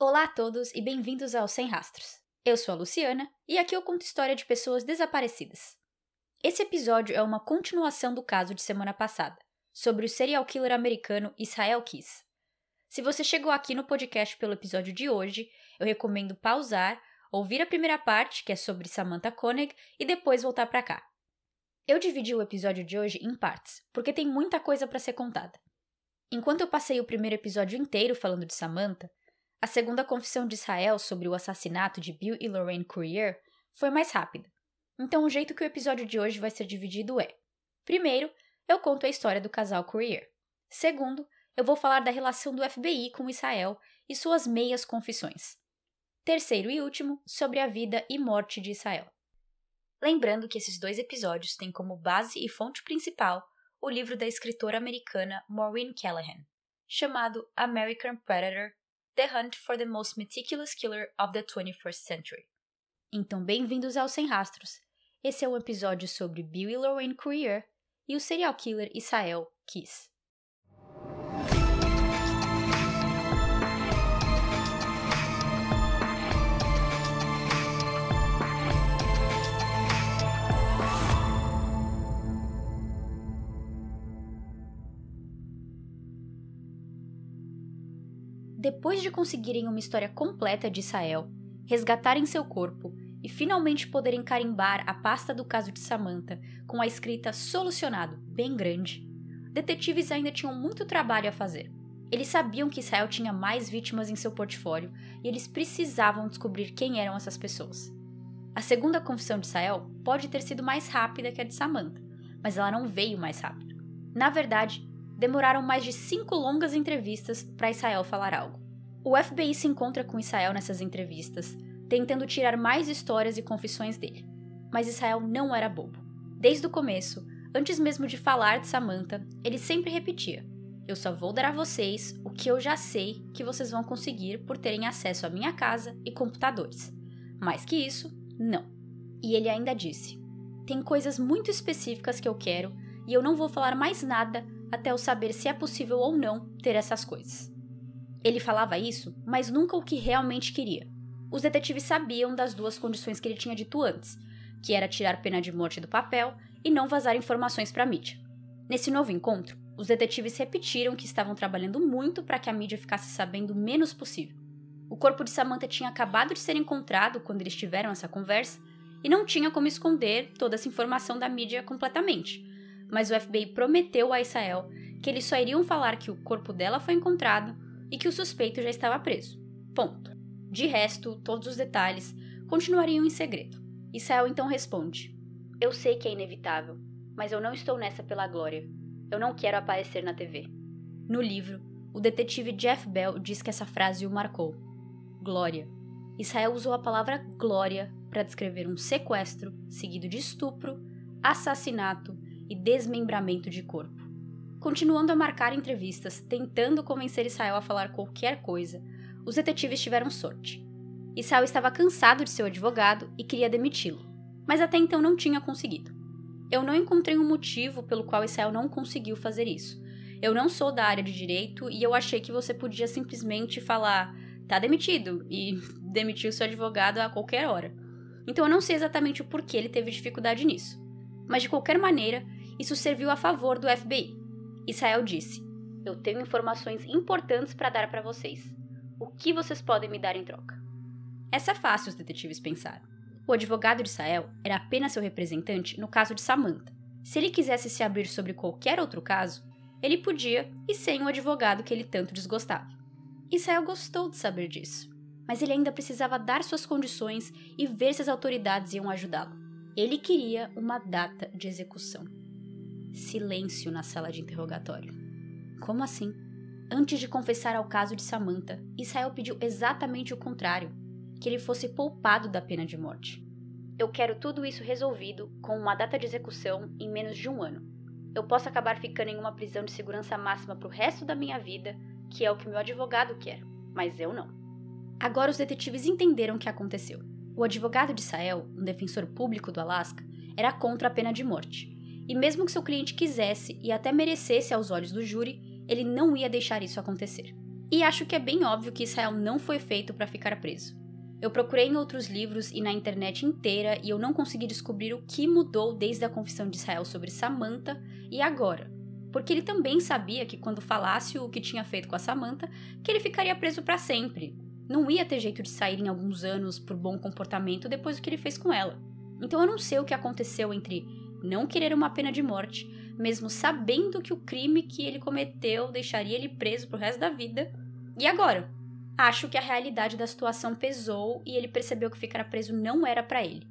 Olá a todos e bem-vindos ao Sem Rastros. Eu sou a Luciana e aqui eu conto história de pessoas desaparecidas. Esse episódio é uma continuação do caso de semana passada, sobre o serial killer americano Israel Kiss. Se você chegou aqui no podcast pelo episódio de hoje, eu recomendo pausar, ouvir a primeira parte, que é sobre Samantha Koenig, e depois voltar para cá. Eu dividi o episódio de hoje em partes, porque tem muita coisa para ser contada. Enquanto eu passei o primeiro episódio inteiro falando de Samantha, a segunda confissão de Israel sobre o assassinato de Bill e Lorraine Courier foi mais rápida. Então, o jeito que o episódio de hoje vai ser dividido é: primeiro, eu conto a história do casal Courier. Segundo, eu vou falar da relação do FBI com Israel e suas meias confissões. Terceiro e último, sobre a vida e morte de Israel. Lembrando que esses dois episódios têm como base e fonte principal o livro da escritora americana Maureen Callahan, chamado American Predator The Hunt for the Most Meticulous Killer of the 21st Century. Então, bem-vindos ao Sem Rastros. Esse é um episódio sobre Bill e Lorraine Courier e o serial killer Israel Kiss. Depois de conseguirem uma história completa de Israel, resgatarem seu corpo e finalmente poderem carimbar a pasta do caso de Samantha com a escrita solucionado bem grande, detetives ainda tinham muito trabalho a fazer. Eles sabiam que Israel tinha mais vítimas em seu portfólio e eles precisavam descobrir quem eram essas pessoas. A segunda confissão de Israel pode ter sido mais rápida que a de Samantha, mas ela não veio mais rápido. Na verdade, demoraram mais de cinco longas entrevistas para Israel falar algo. O FBI se encontra com Israel nessas entrevistas, tentando tirar mais histórias e confissões dele. Mas Israel não era bobo. Desde o começo, antes mesmo de falar de Samantha, ele sempre repetia: Eu só vou dar a vocês o que eu já sei que vocês vão conseguir por terem acesso à minha casa e computadores. Mais que isso, não. E ele ainda disse: Tem coisas muito específicas que eu quero e eu não vou falar mais nada até eu saber se é possível ou não ter essas coisas. Ele falava isso, mas nunca o que realmente queria. Os detetives sabiam das duas condições que ele tinha dito antes, que era tirar pena de morte do papel e não vazar informações para a mídia. Nesse novo encontro, os detetives repetiram que estavam trabalhando muito para que a mídia ficasse sabendo o menos possível. O corpo de Samantha tinha acabado de ser encontrado quando eles tiveram essa conversa e não tinha como esconder toda essa informação da mídia completamente, mas o FBI prometeu a Israel que eles só iriam falar que o corpo dela foi encontrado e que o suspeito já estava preso. Ponto. De resto, todos os detalhes continuariam em segredo. Israel então responde: Eu sei que é inevitável, mas eu não estou nessa pela glória. Eu não quero aparecer na TV. No livro, o detetive Jeff Bell diz que essa frase o marcou. Glória. Israel usou a palavra glória para descrever um sequestro seguido de estupro, assassinato e desmembramento de corpo. Continuando a marcar entrevistas, tentando convencer Israel a falar qualquer coisa, os detetives tiveram sorte. Israel estava cansado de seu advogado e queria demiti-lo, mas até então não tinha conseguido. Eu não encontrei um motivo pelo qual Israel não conseguiu fazer isso. Eu não sou da área de direito e eu achei que você podia simplesmente falar tá demitido e demitir o seu advogado a qualquer hora. Então eu não sei exatamente o porquê ele teve dificuldade nisso. Mas de qualquer maneira, isso serviu a favor do FBI. Israel disse: Eu tenho informações importantes para dar para vocês. O que vocês podem me dar em troca? Essa é fácil, os detetives pensaram. O advogado de Israel era apenas seu representante no caso de Samantha. Se ele quisesse se abrir sobre qualquer outro caso, ele podia e sem o advogado que ele tanto desgostava. Israel gostou de saber disso, mas ele ainda precisava dar suas condições e ver se as autoridades iam ajudá-lo. Ele queria uma data de execução. Silêncio na sala de interrogatório. Como assim? Antes de confessar ao caso de Samantha, Israel pediu exatamente o contrário: que ele fosse poupado da pena de morte. Eu quero tudo isso resolvido com uma data de execução em menos de um ano. Eu posso acabar ficando em uma prisão de segurança máxima para o resto da minha vida, que é o que meu advogado quer, mas eu não. Agora os detetives entenderam o que aconteceu. O advogado de Israel, um defensor público do Alasca, era contra a pena de morte e mesmo que seu cliente quisesse e até merecesse aos olhos do júri, ele não ia deixar isso acontecer. E acho que é bem óbvio que Israel não foi feito para ficar preso. Eu procurei em outros livros e na internet inteira e eu não consegui descobrir o que mudou desde a confissão de Israel sobre Samantha e agora. Porque ele também sabia que quando falasse o que tinha feito com a Samantha, que ele ficaria preso para sempre. Não ia ter jeito de sair em alguns anos por bom comportamento depois do que ele fez com ela. Então eu não sei o que aconteceu entre não querer uma pena de morte, mesmo sabendo que o crime que ele cometeu deixaria ele preso pro resto da vida, e agora, Acho que a realidade da situação pesou e ele percebeu que ficar preso não era para ele.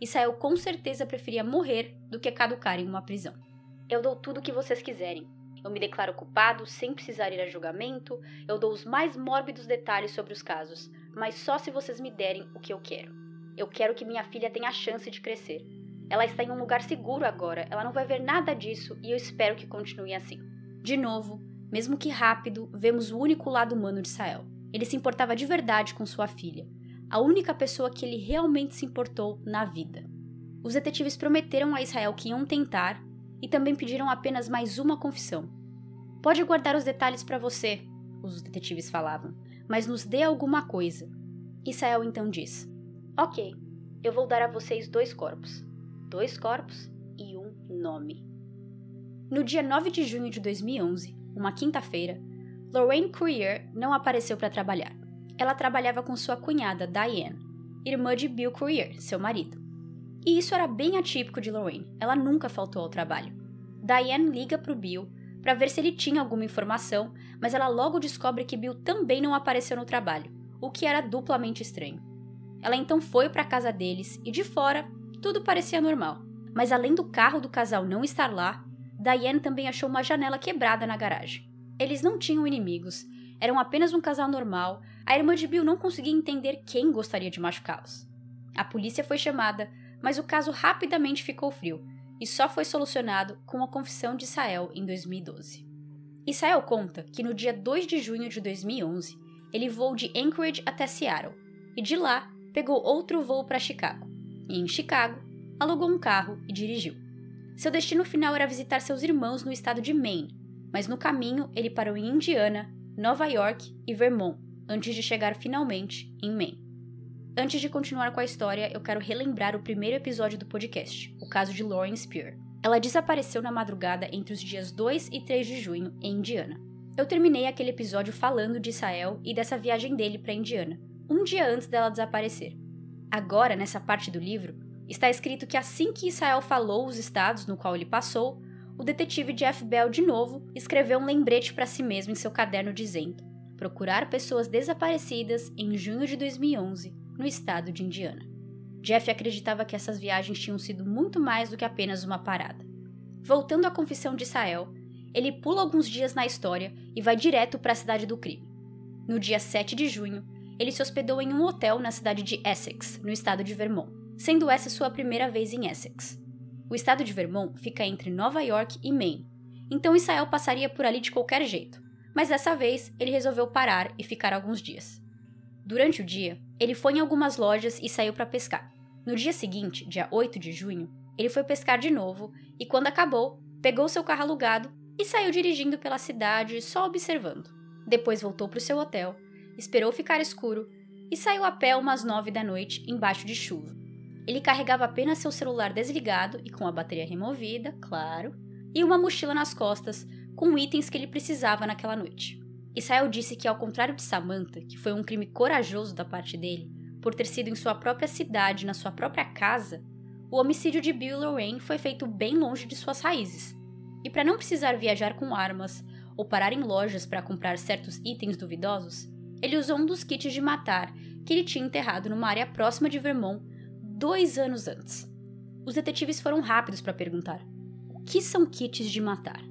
Israel com certeza preferia morrer do que caducar em uma prisão. Eu dou tudo o que vocês quiserem. Eu me declaro culpado sem precisar ir a julgamento, eu dou os mais mórbidos detalhes sobre os casos, mas só se vocês me derem o que eu quero. Eu quero que minha filha tenha a chance de crescer. Ela está em um lugar seguro agora, ela não vai ver nada disso e eu espero que continue assim. De novo, mesmo que rápido, vemos o único lado humano de Israel. Ele se importava de verdade com sua filha, a única pessoa que ele realmente se importou na vida. Os detetives prometeram a Israel que iam tentar e também pediram apenas mais uma confissão. Pode guardar os detalhes para você, os detetives falavam, mas nos dê alguma coisa. Israel então diz: Ok, eu vou dar a vocês dois corpos. Dois corpos e um nome. No dia 9 de junho de 2011, uma quinta-feira, Lorraine Courier não apareceu para trabalhar. Ela trabalhava com sua cunhada, Diane, irmã de Bill Courier, seu marido. E isso era bem atípico de Lorraine, ela nunca faltou ao trabalho. Diane liga para o Bill para ver se ele tinha alguma informação, mas ela logo descobre que Bill também não apareceu no trabalho, o que era duplamente estranho. Ela então foi para a casa deles e de fora tudo parecia normal. Mas além do carro do casal não estar lá, Diane também achou uma janela quebrada na garagem. Eles não tinham inimigos, eram apenas um casal normal. A irmã de Bill não conseguia entender quem gostaria de machucá-los. A polícia foi chamada, mas o caso rapidamente ficou frio e só foi solucionado com a confissão de Israel em 2012. Israel conta que no dia 2 de junho de 2011, ele voou de Anchorage até Seattle e de lá pegou outro voo para Chicago. E em Chicago, alugou um carro e dirigiu. Seu destino final era visitar seus irmãos no estado de Maine, mas no caminho ele parou em Indiana, Nova York e Vermont, antes de chegar finalmente em Maine. Antes de continuar com a história, eu quero relembrar o primeiro episódio do podcast, o caso de Lauren Spear. Ela desapareceu na madrugada entre os dias 2 e 3 de junho em Indiana. Eu terminei aquele episódio falando de Israel e dessa viagem dele para Indiana, um dia antes dela desaparecer. Agora, nessa parte do livro, está escrito que assim que Israel falou os estados no qual ele passou, o detetive Jeff Bell, de novo, escreveu um lembrete para si mesmo em seu caderno dizendo: procurar pessoas desaparecidas em junho de 2011, no estado de Indiana. Jeff acreditava que essas viagens tinham sido muito mais do que apenas uma parada. Voltando à confissão de Israel, ele pula alguns dias na história e vai direto para a cidade do crime. No dia 7 de junho, ele se hospedou em um hotel na cidade de Essex, no estado de Vermont, sendo essa sua primeira vez em Essex. O estado de Vermont fica entre Nova York e Maine, então Israel passaria por ali de qualquer jeito, mas dessa vez ele resolveu parar e ficar alguns dias. Durante o dia, ele foi em algumas lojas e saiu para pescar. No dia seguinte, dia 8 de junho, ele foi pescar de novo e, quando acabou, pegou seu carro alugado e saiu dirigindo pela cidade só observando. Depois voltou para o seu hotel, esperou ficar escuro e saiu a pé umas nove da noite embaixo de chuva. Ele carregava apenas seu celular desligado e com a bateria removida, claro, e uma mochila nas costas com itens que ele precisava naquela noite. Israel disse que, ao contrário de Samantha, que foi um crime corajoso da parte dele, por ter sido em sua própria cidade, na sua própria casa, o homicídio de Bill Lorraine foi feito bem longe de suas raízes. E para não precisar viajar com armas ou parar em lojas para comprar certos itens duvidosos, ele usou um dos kits de matar que ele tinha enterrado numa área próxima de Vermont dois anos antes. Os detetives foram rápidos para perguntar: o que são kits de matar?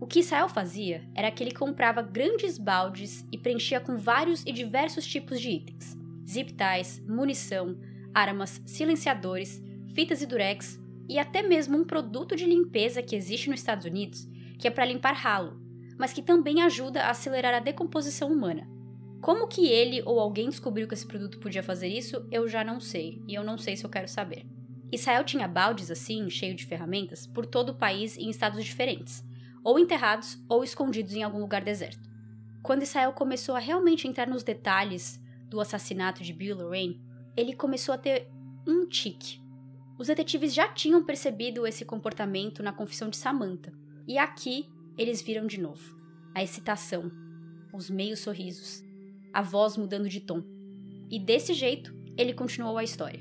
O que Israel fazia era que ele comprava grandes baldes e preenchia com vários e diversos tipos de itens: zip ties, munição, armas, silenciadores, fitas e durex e até mesmo um produto de limpeza que existe nos Estados Unidos, que é para limpar ralo, mas que também ajuda a acelerar a decomposição humana. Como que ele ou alguém descobriu que esse produto podia fazer isso, eu já não sei, e eu não sei se eu quero saber. Israel tinha baldes assim, cheio de ferramentas, por todo o país em estados diferentes, ou enterrados ou escondidos em algum lugar deserto. Quando Israel começou a realmente entrar nos detalhes do assassinato de Bill Lorraine, ele começou a ter um tique. Os detetives já tinham percebido esse comportamento na confissão de Samantha, e aqui eles viram de novo a excitação, os meios sorrisos, a voz mudando de tom. E desse jeito, ele continuou a história.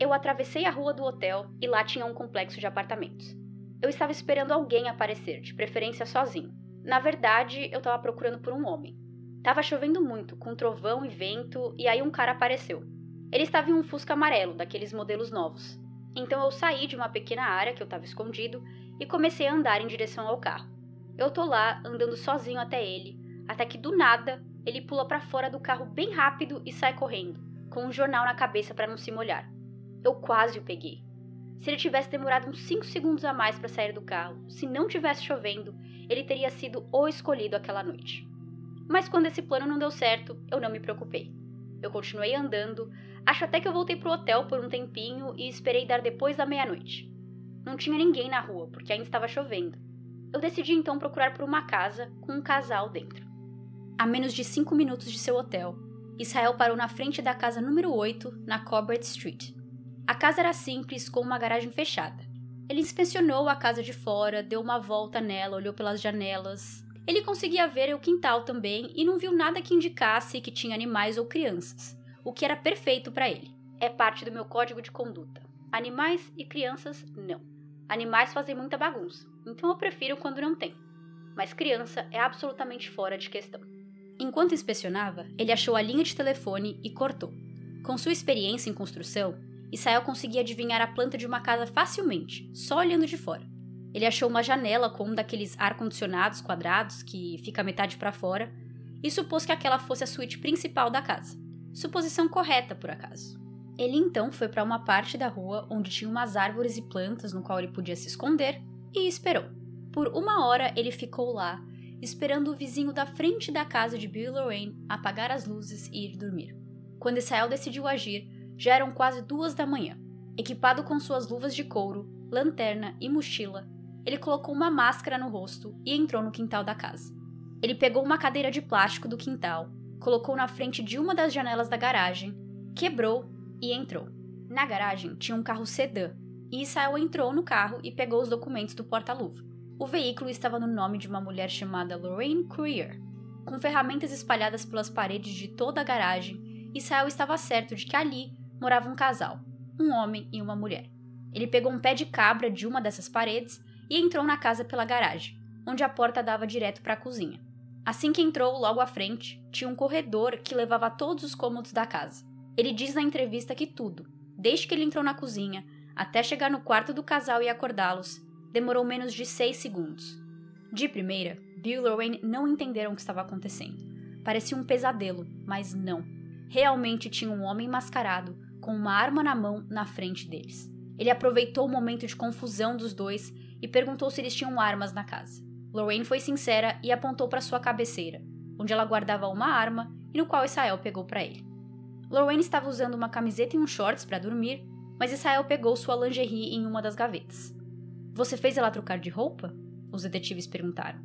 Eu atravessei a rua do hotel e lá tinha um complexo de apartamentos. Eu estava esperando alguém aparecer, de preferência sozinho. Na verdade, eu estava procurando por um homem. Tava chovendo muito, com trovão e vento, e aí um cara apareceu. Ele estava em um Fusca amarelo, daqueles modelos novos. Então eu saí de uma pequena área que eu estava escondido e comecei a andar em direção ao carro. Eu tô lá, andando sozinho até ele, até que do nada ele pula para fora do carro bem rápido e sai correndo, com um jornal na cabeça para não se molhar. Eu quase o peguei. Se ele tivesse demorado uns 5 segundos a mais para sair do carro, se não tivesse chovendo, ele teria sido o escolhido aquela noite. Mas quando esse plano não deu certo, eu não me preocupei. Eu continuei andando, acho até que eu voltei pro hotel por um tempinho e esperei dar depois da meia-noite. Não tinha ninguém na rua, porque ainda estava chovendo. Eu decidi então procurar por uma casa com um casal dentro. A menos de cinco minutos de seu hotel, Israel parou na frente da casa número 8, na Corbett Street. A casa era simples, com uma garagem fechada. Ele inspecionou a casa de fora, deu uma volta nela, olhou pelas janelas. Ele conseguia ver o quintal também e não viu nada que indicasse que tinha animais ou crianças, o que era perfeito para ele. É parte do meu código de conduta. Animais e crianças, não. Animais fazem muita bagunça, então eu prefiro quando não tem. Mas criança é absolutamente fora de questão. Enquanto inspecionava, ele achou a linha de telefone e cortou. Com sua experiência em construção, Israel conseguia adivinhar a planta de uma casa facilmente, só olhando de fora. Ele achou uma janela com um daqueles ar-condicionados quadrados que fica metade para fora e supôs que aquela fosse a suíte principal da casa. Suposição correta, por acaso. Ele então foi para uma parte da rua onde tinha umas árvores e plantas no qual ele podia se esconder e esperou. Por uma hora ele ficou lá, esperando o vizinho da frente da casa de Bill Lorraine apagar as luzes e ir dormir. Quando Israel decidiu agir, já eram quase duas da manhã. Equipado com suas luvas de couro, lanterna e mochila, ele colocou uma máscara no rosto e entrou no quintal da casa. Ele pegou uma cadeira de plástico do quintal, colocou na frente de uma das janelas da garagem, quebrou e entrou. Na garagem tinha um carro sedã, e Israel entrou no carro e pegou os documentos do porta-luva. O veículo estava no nome de uma mulher chamada Lorraine Courier. Com ferramentas espalhadas pelas paredes de toda a garagem, Israel estava certo de que ali morava um casal, um homem e uma mulher. Ele pegou um pé de cabra de uma dessas paredes e entrou na casa pela garagem, onde a porta dava direto para a cozinha. Assim que entrou, logo à frente, tinha um corredor que levava a todos os cômodos da casa. Ele diz na entrevista que tudo, desde que ele entrou na cozinha até chegar no quarto do casal e acordá-los, demorou menos de seis segundos. De primeira, Bill e Lorraine não entenderam o que estava acontecendo. Parecia um pesadelo, mas não. Realmente tinha um homem mascarado, com uma arma na mão, na frente deles. Ele aproveitou o momento de confusão dos dois e perguntou se eles tinham armas na casa. Lorraine foi sincera e apontou para sua cabeceira, onde ela guardava uma arma e no qual Israel pegou para ele. Lorraine estava usando uma camiseta e um shorts para dormir, mas Israel pegou sua lingerie em uma das gavetas. Você fez ela trocar de roupa? Os detetives perguntaram.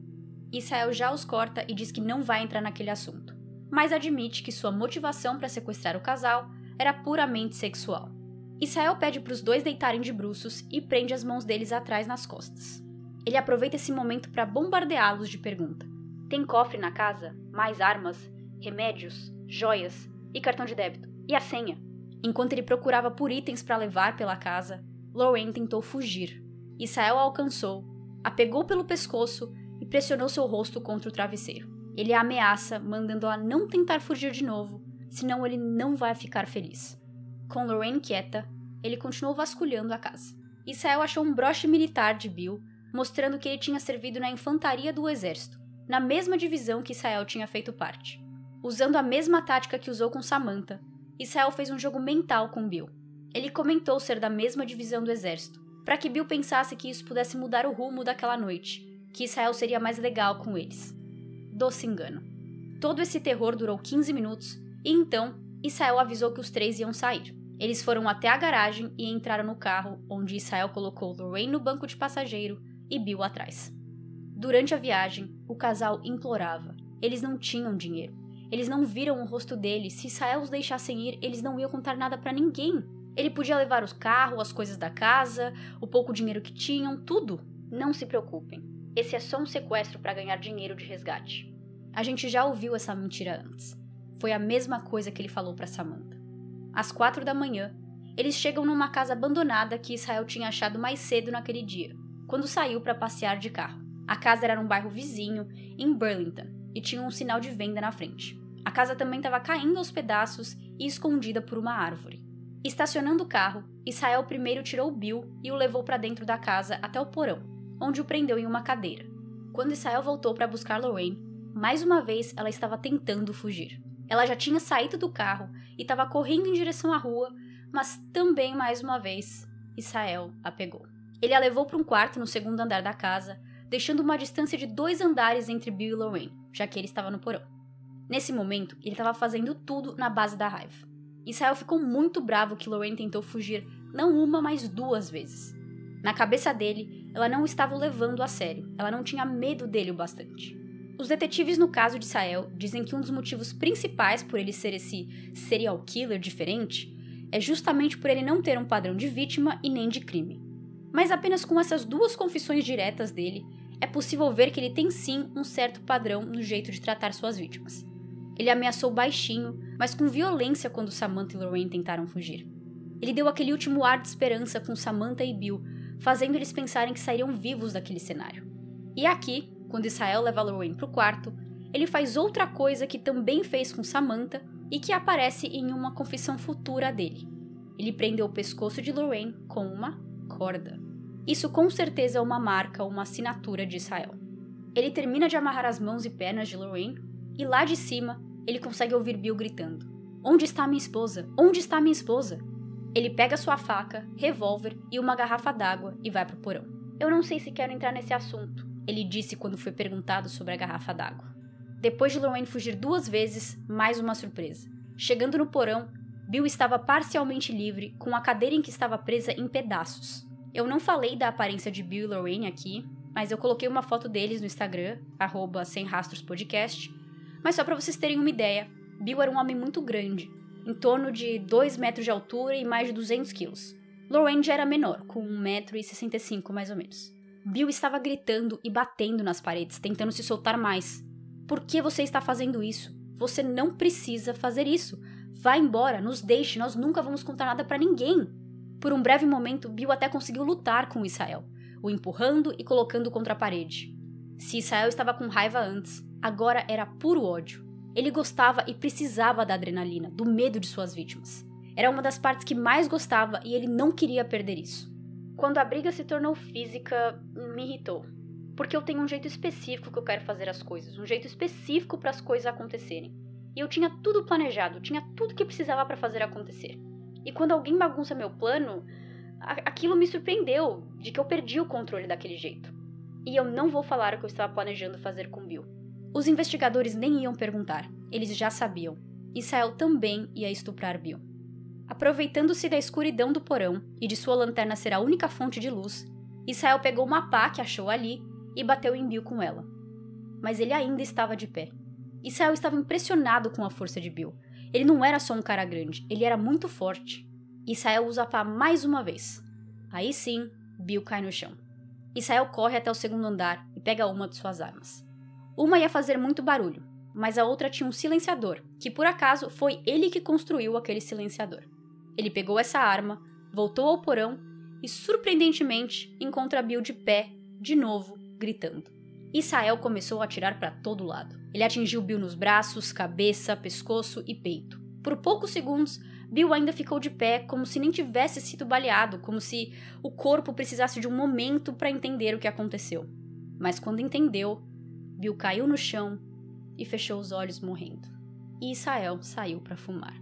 Israel já os corta e diz que não vai entrar naquele assunto, mas admite que sua motivação para sequestrar o casal era puramente sexual. Israel pede para os dois deitarem de bruços e prende as mãos deles atrás nas costas. Ele aproveita esse momento para bombardeá-los de pergunta: Tem cofre na casa? Mais armas? Remédios? Joias? e cartão de débito, e a senha. Enquanto ele procurava por itens para levar pela casa, Lorraine tentou fugir. Israel a alcançou, a pegou pelo pescoço e pressionou seu rosto contra o travesseiro. Ele a ameaça, mandando-a não tentar fugir de novo, senão ele não vai ficar feliz. Com Lorraine quieta, ele continuou vasculhando a casa. Israel achou um broche militar de Bill, mostrando que ele tinha servido na infantaria do exército, na mesma divisão que Israel tinha feito parte. Usando a mesma tática que usou com Samantha, Israel fez um jogo mental com Bill. Ele comentou ser da mesma divisão do exército, para que Bill pensasse que isso pudesse mudar o rumo daquela noite, que Israel seria mais legal com eles. Doce engano. Todo esse terror durou 15 minutos e então Israel avisou que os três iam sair. Eles foram até a garagem e entraram no carro, onde Israel colocou Lorraine no banco de passageiro e Bill atrás. Durante a viagem, o casal implorava, Eles não tinham dinheiro. Eles não viram o rosto dele. Se Israel os deixassem ir, eles não iam contar nada para ninguém. Ele podia levar os carros, as coisas da casa, o pouco dinheiro que tinham, tudo. Não se preocupem. Esse é só um sequestro para ganhar dinheiro de resgate. A gente já ouviu essa mentira antes. Foi a mesma coisa que ele falou para Samantha. Às quatro da manhã, eles chegam numa casa abandonada que Israel tinha achado mais cedo naquele dia, quando saiu para passear de carro. A casa era num bairro vizinho, em Burlington, e tinha um sinal de venda na frente. A casa também estava caindo aos pedaços e escondida por uma árvore. Estacionando o carro, Israel primeiro tirou Bill e o levou para dentro da casa até o porão, onde o prendeu em uma cadeira. Quando Israel voltou para buscar Lorraine, mais uma vez ela estava tentando fugir. Ela já tinha saído do carro e estava correndo em direção à rua, mas também mais uma vez Israel a pegou. Ele a levou para um quarto no segundo andar da casa, deixando uma distância de dois andares entre Bill e Lorraine, já que ele estava no porão. Nesse momento, ele estava fazendo tudo na base da raiva. Israel ficou muito bravo que Lorraine tentou fugir não uma, mas duas vezes. Na cabeça dele, ela não estava o levando a sério, ela não tinha medo dele o bastante. Os detetives no caso de Israel dizem que um dos motivos principais por ele ser esse serial killer diferente é justamente por ele não ter um padrão de vítima e nem de crime. Mas apenas com essas duas confissões diretas dele, é possível ver que ele tem sim um certo padrão no jeito de tratar suas vítimas. Ele ameaçou baixinho, mas com violência quando Samantha e Lorraine tentaram fugir. Ele deu aquele último ar de esperança com Samantha e Bill, fazendo eles pensarem que sairiam vivos daquele cenário. E aqui, quando Israel leva Lorraine para o quarto, ele faz outra coisa que também fez com Samantha e que aparece em uma confissão futura dele. Ele prendeu o pescoço de Lorraine com uma corda. Isso com certeza é uma marca uma assinatura de Israel. Ele termina de amarrar as mãos e pernas de Lorraine e lá de cima ele consegue ouvir Bill gritando: Onde está minha esposa? Onde está minha esposa? Ele pega sua faca, revólver e uma garrafa d'água e vai para o porão. Eu não sei se quero entrar nesse assunto, ele disse quando foi perguntado sobre a garrafa d'água. Depois de Lorraine fugir duas vezes, mais uma surpresa. Chegando no porão, Bill estava parcialmente livre, com a cadeira em que estava presa em pedaços. Eu não falei da aparência de Bill e Lorraine aqui, mas eu coloquei uma foto deles no Instagram, arroba sem rastros podcast, mas só para vocês terem uma ideia, Bill era um homem muito grande, em torno de 2 metros de altura e mais de 200 quilos. Lorraine já era menor, com 1,65m mais ou menos. Bill estava gritando e batendo nas paredes, tentando se soltar mais. Por que você está fazendo isso? Você não precisa fazer isso. Vá embora, nos deixe, nós nunca vamos contar nada para ninguém. Por um breve momento, Bill até conseguiu lutar com Israel, o empurrando e colocando contra a parede. Se Israel estava com raiva antes, agora era puro ódio. Ele gostava e precisava da adrenalina, do medo de suas vítimas. Era uma das partes que mais gostava e ele não queria perder isso. Quando a briga se tornou física, me irritou. Porque eu tenho um jeito específico que eu quero fazer as coisas, um jeito específico para as coisas acontecerem. E eu tinha tudo planejado, tinha tudo que precisava para fazer acontecer. E quando alguém bagunça meu plano, aquilo me surpreendeu de que eu perdi o controle daquele jeito. E eu não vou falar o que eu estava planejando fazer com Bill. Os investigadores nem iam perguntar, eles já sabiam. Israel também ia estuprar Bill. Aproveitando-se da escuridão do porão e de sua lanterna ser a única fonte de luz, Israel pegou uma pá que achou ali e bateu em Bill com ela. Mas ele ainda estava de pé. Israel estava impressionado com a força de Bill. Ele não era só um cara grande, ele era muito forte. Israel usa a pá mais uma vez. Aí sim, Bill cai no chão. Israel corre até o segundo andar e pega uma de suas armas. Uma ia fazer muito barulho, mas a outra tinha um silenciador, que por acaso foi ele que construiu aquele silenciador. Ele pegou essa arma, voltou ao porão e, surpreendentemente, encontra Bill de pé, de novo, gritando. Israel começou a atirar para todo lado. Ele atingiu Bill nos braços, cabeça, pescoço e peito. Por poucos segundos, Bill ainda ficou de pé, como se nem tivesse sido baleado, como se o corpo precisasse de um momento para entender o que aconteceu. Mas quando entendeu, Bill caiu no chão e fechou os olhos morrendo. E Israel saiu para fumar.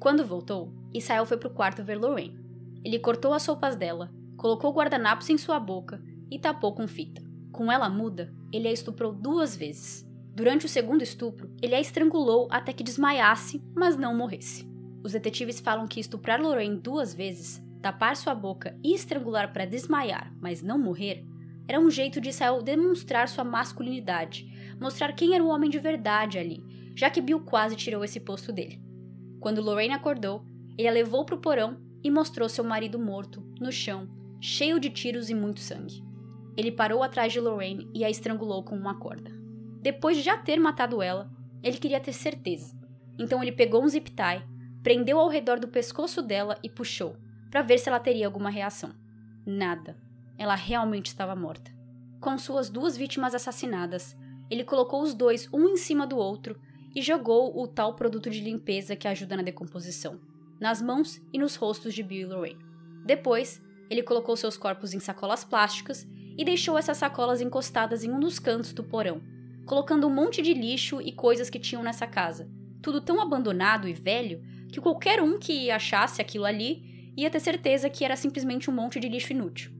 Quando voltou, Israel foi para o quarto ver Lorraine. Ele cortou as roupas dela, colocou guardanapos em sua boca e tapou com fita. Com ela muda, ele a estuprou duas vezes. Durante o segundo estupro, ele a estrangulou até que desmaiasse, mas não morresse. Os detetives falam que estuprar Lorraine duas vezes, tapar sua boca e estrangular para desmaiar, mas não morrer, era um jeito de Israel demonstrar sua masculinidade, mostrar quem era o homem de verdade ali, já que Bill quase tirou esse posto dele. Quando Lorraine acordou, ele a levou para o porão e mostrou seu marido morto, no chão, cheio de tiros e muito sangue. Ele parou atrás de Lorraine e a estrangulou com uma corda. Depois de já ter matado ela, ele queria ter certeza. Então ele pegou um zip tie, prendeu ao redor do pescoço dela e puxou, para ver se ela teria alguma reação. Nada. Ela realmente estava morta. Com suas duas vítimas assassinadas, ele colocou os dois um em cima do outro e jogou o tal produto de limpeza que ajuda na decomposição, nas mãos e nos rostos de Bill e Lorraine. Depois, ele colocou seus corpos em sacolas plásticas e deixou essas sacolas encostadas em um dos cantos do porão, colocando um monte de lixo e coisas que tinham nessa casa. Tudo tão abandonado e velho que qualquer um que achasse aquilo ali ia ter certeza que era simplesmente um monte de lixo inútil.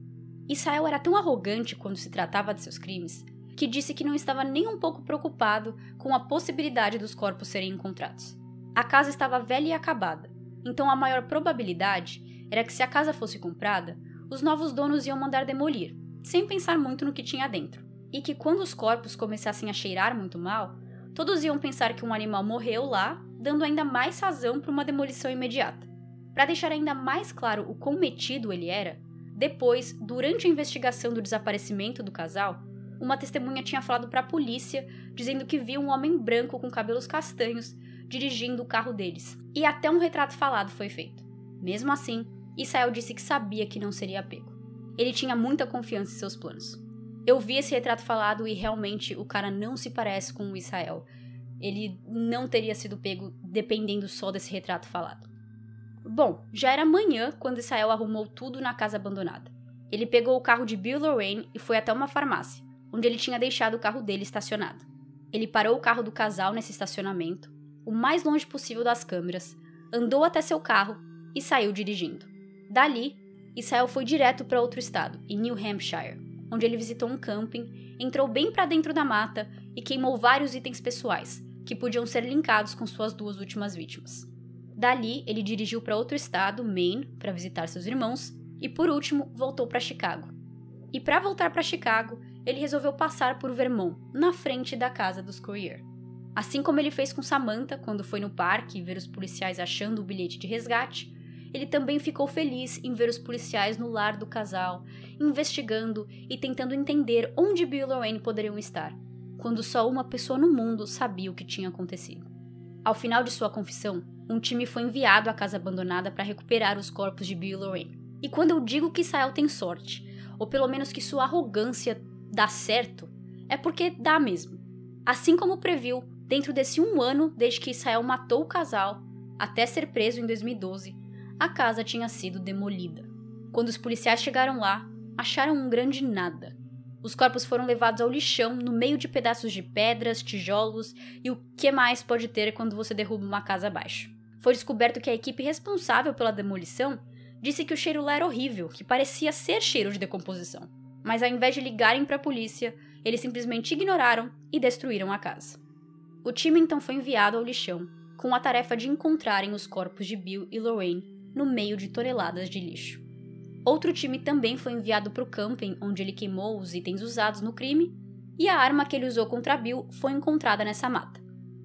Israel era tão arrogante quando se tratava de seus crimes que disse que não estava nem um pouco preocupado com a possibilidade dos corpos serem encontrados. A casa estava velha e acabada, então a maior probabilidade era que se a casa fosse comprada, os novos donos iam mandar demolir, sem pensar muito no que tinha dentro, e que quando os corpos começassem a cheirar muito mal, todos iam pensar que um animal morreu lá, dando ainda mais razão para uma demolição imediata. Para deixar ainda mais claro o quão metido ele era, depois, durante a investigação do desaparecimento do casal, uma testemunha tinha falado para a polícia dizendo que viu um homem branco com cabelos castanhos dirigindo o carro deles. E até um retrato falado foi feito. Mesmo assim, Israel disse que sabia que não seria pego. Ele tinha muita confiança em seus planos. Eu vi esse retrato falado e realmente o cara não se parece com o Israel. Ele não teria sido pego dependendo só desse retrato falado. Bom, já era manhã quando Israel arrumou tudo na casa abandonada. Ele pegou o carro de Bill Lorraine e foi até uma farmácia, onde ele tinha deixado o carro dele estacionado. Ele parou o carro do casal nesse estacionamento, o mais longe possível das câmeras, andou até seu carro e saiu dirigindo. Dali, Israel foi direto para outro estado, em New Hampshire, onde ele visitou um camping, entrou bem para dentro da mata e queimou vários itens pessoais, que podiam ser linkados com suas duas últimas vítimas. Dali, ele dirigiu para outro estado, Maine, para visitar seus irmãos, e por último, voltou para Chicago. E para voltar para Chicago, ele resolveu passar por Vermont, na frente da casa dos Courier. Assim como ele fez com Samantha quando foi no parque ver os policiais achando o bilhete de resgate, ele também ficou feliz em ver os policiais no lar do casal, investigando e tentando entender onde Bill e Lorraine poderiam estar, quando só uma pessoa no mundo sabia o que tinha acontecido. Ao final de sua confissão, um time foi enviado à casa abandonada para recuperar os corpos de Bill e Lorraine. E quando eu digo que Israel tem sorte, ou pelo menos que sua arrogância dá certo, é porque dá mesmo. Assim como previu, dentro desse um ano desde que Israel matou o casal, até ser preso em 2012, a casa tinha sido demolida. Quando os policiais chegaram lá, acharam um grande nada. Os corpos foram levados ao lixão no meio de pedaços de pedras, tijolos e o que mais pode ter quando você derruba uma casa abaixo foi descoberto que a equipe responsável pela demolição disse que o cheiro lá era horrível, que parecia ser cheiro de decomposição. Mas ao invés de ligarem para a polícia, eles simplesmente ignoraram e destruíram a casa. O time então foi enviado ao lixão, com a tarefa de encontrarem os corpos de Bill e Lorraine no meio de toneladas de lixo. Outro time também foi enviado para o camping onde ele queimou os itens usados no crime, e a arma que ele usou contra Bill foi encontrada nessa mata.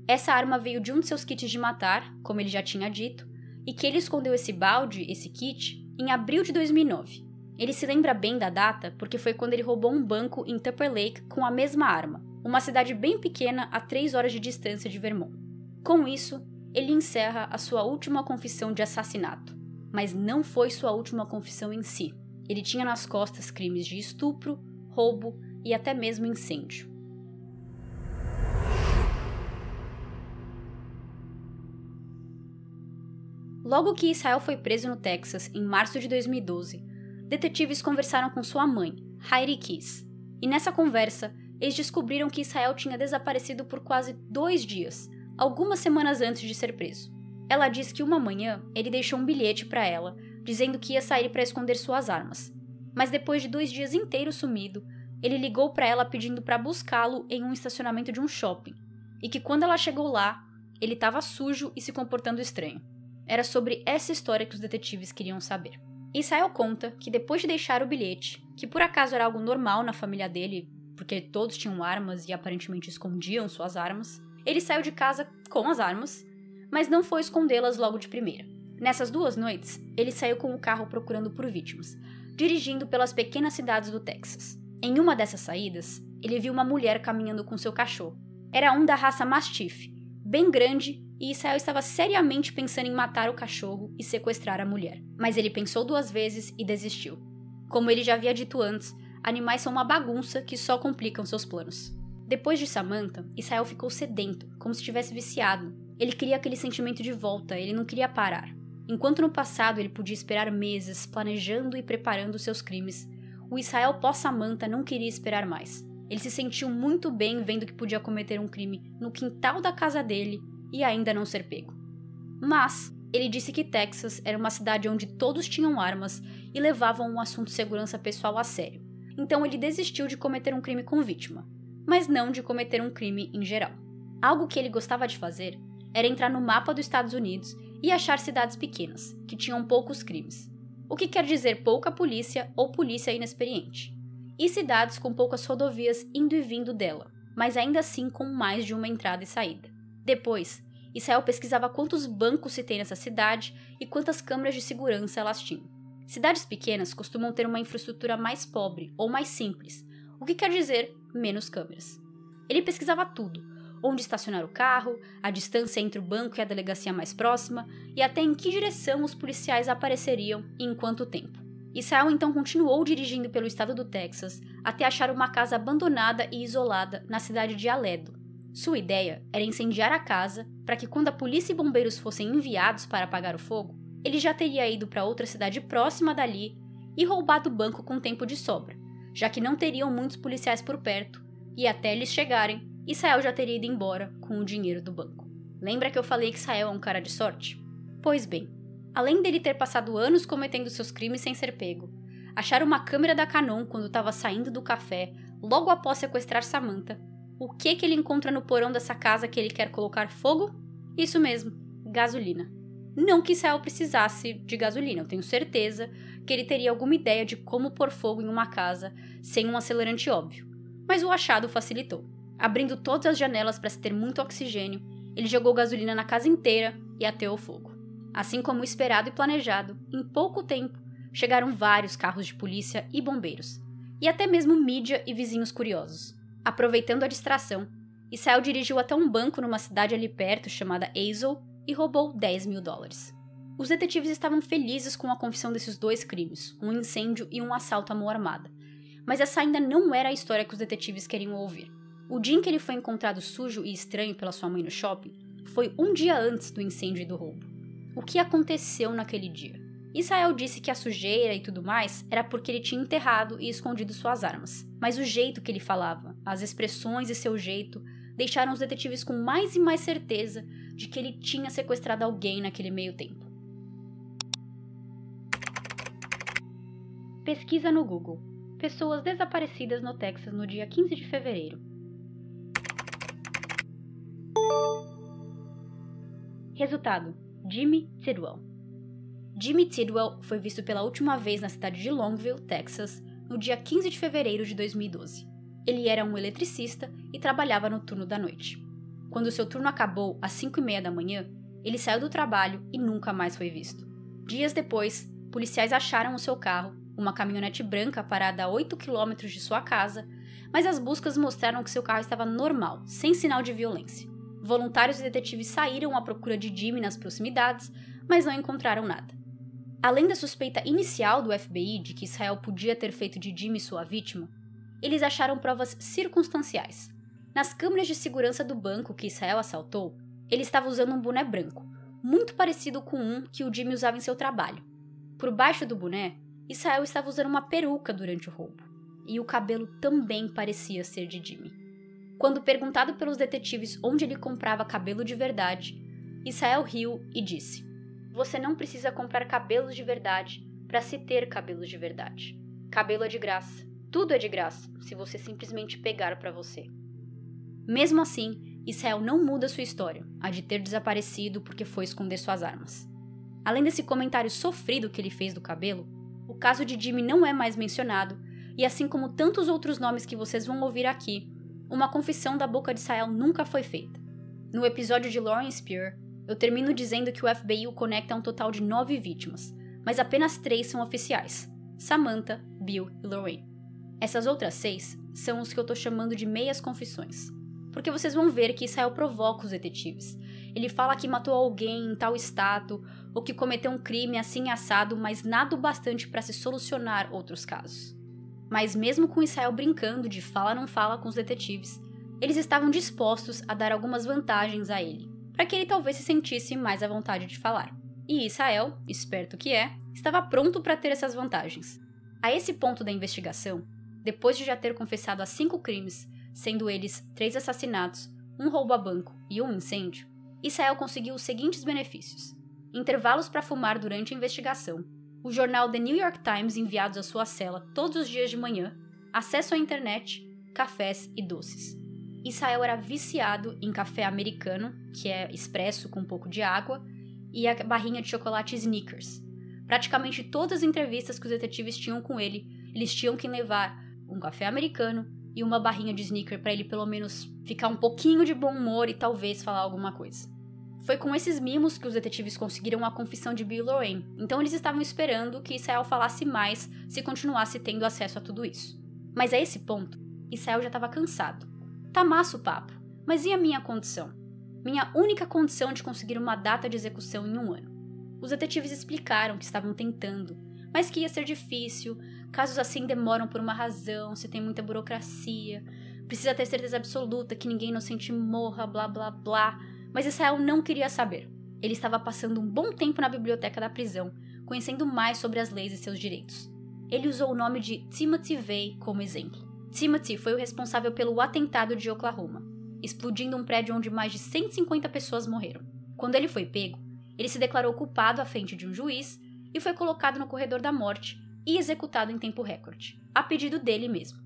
Essa arma veio de um de seus kits de matar, como ele já tinha dito, e que ele escondeu esse balde, esse kit, em abril de 2009. Ele se lembra bem da data porque foi quando ele roubou um banco em Tupper Lake com a mesma arma, uma cidade bem pequena a 3 horas de distância de Vermont. Com isso, ele encerra a sua última confissão de assassinato, mas não foi sua última confissão em si. Ele tinha nas costas crimes de estupro, roubo e até mesmo incêndio. Logo que Israel foi preso no Texas, em março de 2012, detetives conversaram com sua mãe, Heidi Kiss. E nessa conversa, eles descobriram que Israel tinha desaparecido por quase dois dias, algumas semanas antes de ser preso. Ela diz que uma manhã ele deixou um bilhete para ela, dizendo que ia sair para esconder suas armas. Mas depois de dois dias inteiros sumido, ele ligou para ela pedindo para buscá-lo em um estacionamento de um shopping, e que quando ela chegou lá, ele estava sujo e se comportando estranho. Era sobre essa história que os detetives queriam saber. Israel conta que depois de deixar o bilhete, que por acaso era algo normal na família dele, porque todos tinham armas e aparentemente escondiam suas armas, ele saiu de casa com as armas, mas não foi escondê-las logo de primeira. Nessas duas noites, ele saiu com o carro procurando por vítimas, dirigindo pelas pequenas cidades do Texas. Em uma dessas saídas, ele viu uma mulher caminhando com seu cachorro. Era um da raça Mastiff, bem grande, e Israel estava seriamente pensando em matar o cachorro e sequestrar a mulher. Mas ele pensou duas vezes e desistiu. Como ele já havia dito antes, animais são uma bagunça que só complicam seus planos. Depois de Samantha, Israel ficou sedento, como se estivesse viciado. Ele queria aquele sentimento de volta, ele não queria parar. Enquanto no passado ele podia esperar meses planejando e preparando seus crimes, o Israel pós-Samantha não queria esperar mais. Ele se sentiu muito bem vendo que podia cometer um crime no quintal da casa dele e ainda não ser pego. Mas ele disse que Texas era uma cidade onde todos tinham armas e levavam um assunto de segurança pessoal a sério. Então ele desistiu de cometer um crime com vítima, mas não de cometer um crime em geral. Algo que ele gostava de fazer era entrar no mapa dos Estados Unidos e achar cidades pequenas, que tinham poucos crimes. O que quer dizer pouca polícia ou polícia inexperiente. E cidades com poucas rodovias indo e vindo dela, mas ainda assim com mais de uma entrada e saída. Depois, Israel pesquisava quantos bancos se tem nessa cidade e quantas câmeras de segurança elas tinham. Cidades pequenas costumam ter uma infraestrutura mais pobre ou mais simples, o que quer dizer menos câmeras. Ele pesquisava tudo, onde estacionar o carro, a distância entre o banco e a delegacia mais próxima e até em que direção os policiais apareceriam e em quanto tempo. Israel então continuou dirigindo pelo estado do Texas até achar uma casa abandonada e isolada na cidade de Aledo. Sua ideia era incendiar a casa para que, quando a polícia e bombeiros fossem enviados para apagar o fogo, ele já teria ido para outra cidade próxima dali e roubado o banco com tempo de sobra, já que não teriam muitos policiais por perto, e até eles chegarem, Israel já teria ido embora com o dinheiro do banco. Lembra que eu falei que Israel é um cara de sorte? Pois bem, além dele ter passado anos cometendo seus crimes sem ser pego, achar uma câmera da Canon quando estava saindo do café, logo após sequestrar Samantha, o que que ele encontra no porão dessa casa que ele quer colocar fogo? Isso mesmo, gasolina. Não que Israel precisasse de gasolina, eu tenho certeza que ele teria alguma ideia de como pôr fogo em uma casa sem um acelerante óbvio, mas o achado facilitou. Abrindo todas as janelas para se ter muito oxigênio, ele jogou gasolina na casa inteira e ateou fogo. Assim como esperado e planejado, em pouco tempo chegaram vários carros de polícia e bombeiros, e até mesmo mídia e vizinhos curiosos. Aproveitando a distração, Israel dirigiu até um banco numa cidade ali perto chamada Azle e roubou 10 mil dólares. Os detetives estavam felizes com a confissão desses dois crimes, um incêndio e um assalto à mão armada. Mas essa ainda não era a história que os detetives queriam ouvir. O dia em que ele foi encontrado sujo e estranho pela sua mãe no shopping foi um dia antes do incêndio e do roubo. O que aconteceu naquele dia? Israel disse que a sujeira e tudo mais era porque ele tinha enterrado e escondido suas armas. Mas o jeito que ele falava, as expressões e seu jeito, deixaram os detetives com mais e mais certeza de que ele tinha sequestrado alguém naquele meio tempo. Pesquisa no Google: Pessoas desaparecidas no Texas no dia 15 de fevereiro. Resultado: Jimmy Tidwell. Jimmy Tidwell foi visto pela última vez na cidade de Longville, Texas, no dia 15 de fevereiro de 2012. Ele era um eletricista e trabalhava no turno da noite. Quando seu turno acabou às 5 e meia da manhã, ele saiu do trabalho e nunca mais foi visto. Dias depois, policiais acharam o seu carro, uma caminhonete branca parada a 8 quilômetros de sua casa, mas as buscas mostraram que seu carro estava normal, sem sinal de violência. Voluntários e detetives saíram à procura de Jimmy nas proximidades, mas não encontraram nada. Além da suspeita inicial do FBI de que Israel podia ter feito de Jimmy sua vítima, eles acharam provas circunstanciais. Nas câmeras de segurança do banco que Israel assaltou, ele estava usando um boné branco, muito parecido com um que o Jimmy usava em seu trabalho. Por baixo do boné, Israel estava usando uma peruca durante o roubo, e o cabelo também parecia ser de Jimmy. Quando perguntado pelos detetives onde ele comprava cabelo de verdade, Israel riu e disse: Você não precisa comprar cabelos de verdade para se ter cabelos de verdade. Cabelo é de graça. Tudo é de graça se você simplesmente pegar para você. Mesmo assim, Israel não muda sua história, a de ter desaparecido porque foi esconder suas armas. Além desse comentário sofrido que ele fez do cabelo, O caso de Jimmy não é mais mencionado, e assim como tantos outros nomes que vocês vão ouvir aqui, uma confissão da boca de Sael nunca foi feita. No episódio de Lauren Spear, eu termino dizendo que o FBI o conecta a um total de nove vítimas, mas apenas três são oficiais: Samantha, Bill e Lorraine. Essas outras seis são os que eu tô chamando de meias confissões. Porque vocês vão ver que Israel provoca os detetives. Ele fala que matou alguém em tal estado, ou que cometeu um crime assim assado, mas nada o bastante para se solucionar outros casos. Mas mesmo com Israel brincando de fala não fala com os detetives, eles estavam dispostos a dar algumas vantagens a ele, para que ele talvez se sentisse mais à vontade de falar. E Israel, esperto que é, estava pronto para ter essas vantagens. A esse ponto da investigação, depois de já ter confessado a cinco crimes, sendo eles três assassinatos, um roubo a banco e um incêndio, Israel conseguiu os seguintes benefícios: intervalos para fumar durante a investigação, o jornal The New York Times enviados à sua cela todos os dias de manhã, acesso à internet, cafés e doces. Israel era viciado em café americano, que é expresso com um pouco de água, e a barrinha de chocolate Snickers. Praticamente todas as entrevistas que os detetives tinham com ele, eles tinham que levar um café americano e uma barrinha de sneaker para ele pelo menos ficar um pouquinho de bom humor e talvez falar alguma coisa. Foi com esses mimos que os detetives conseguiram a confissão de Bill Lorraine, então eles estavam esperando que Israel falasse mais se continuasse tendo acesso a tudo isso. Mas a esse ponto, Israel já estava cansado. Tá massa o papo, mas e a minha condição? Minha única condição de conseguir uma data de execução em um ano. Os detetives explicaram que estavam tentando, mas que ia ser difícil, casos assim demoram por uma razão, se tem muita burocracia, precisa ter certeza absoluta que ninguém inocente morra, blá blá blá. Mas Israel não queria saber. Ele estava passando um bom tempo na biblioteca da prisão, conhecendo mais sobre as leis e seus direitos. Ele usou o nome de Timothy Vey como exemplo. Timothy foi o responsável pelo atentado de Oklahoma, explodindo um prédio onde mais de 150 pessoas morreram. Quando ele foi pego, ele se declarou culpado à frente de um juiz e foi colocado no corredor da morte e executado em tempo recorde, a pedido dele mesmo.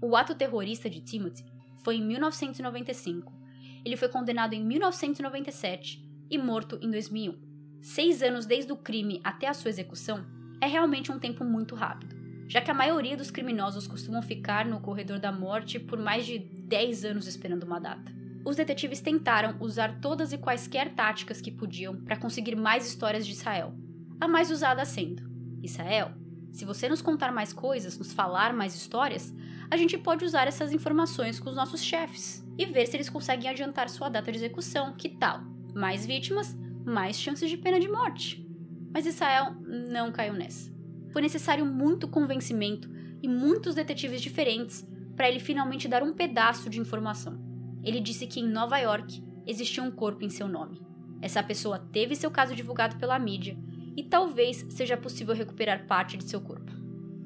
O ato terrorista de Timothy foi em 1995. Ele foi condenado em 1997 e morto em 2001. Seis anos desde o crime até a sua execução é realmente um tempo muito rápido, já que a maioria dos criminosos costumam ficar no corredor da morte por mais de 10 anos esperando uma data. Os detetives tentaram usar todas e quaisquer táticas que podiam para conseguir mais histórias de Israel, a mais usada sendo: Israel, se você nos contar mais coisas, nos falar mais histórias, a gente pode usar essas informações com os nossos chefes e ver se eles conseguem adiantar sua data de execução. Que tal? Mais vítimas, mais chances de pena de morte. Mas Israel não caiu nessa. Foi necessário muito convencimento e muitos detetives diferentes para ele finalmente dar um pedaço de informação. Ele disse que em Nova York existia um corpo em seu nome. Essa pessoa teve seu caso divulgado pela mídia e talvez seja possível recuperar parte de seu corpo.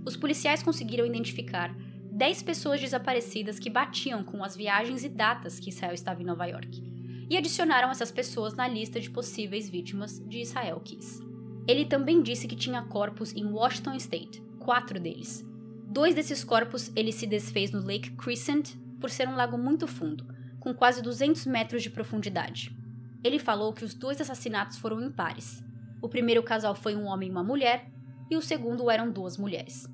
Os policiais conseguiram identificar 10 pessoas desaparecidas que batiam com as viagens e datas que Israel estava em Nova York, e adicionaram essas pessoas na lista de possíveis vítimas de Israel Kiss. Ele também disse que tinha corpos em Washington State, quatro deles. Dois desses corpos ele se desfez no Lake Crescent por ser um lago muito fundo, com quase 200 metros de profundidade. Ele falou que os dois assassinatos foram impares, o primeiro casal foi um homem e uma mulher, e o segundo eram duas mulheres.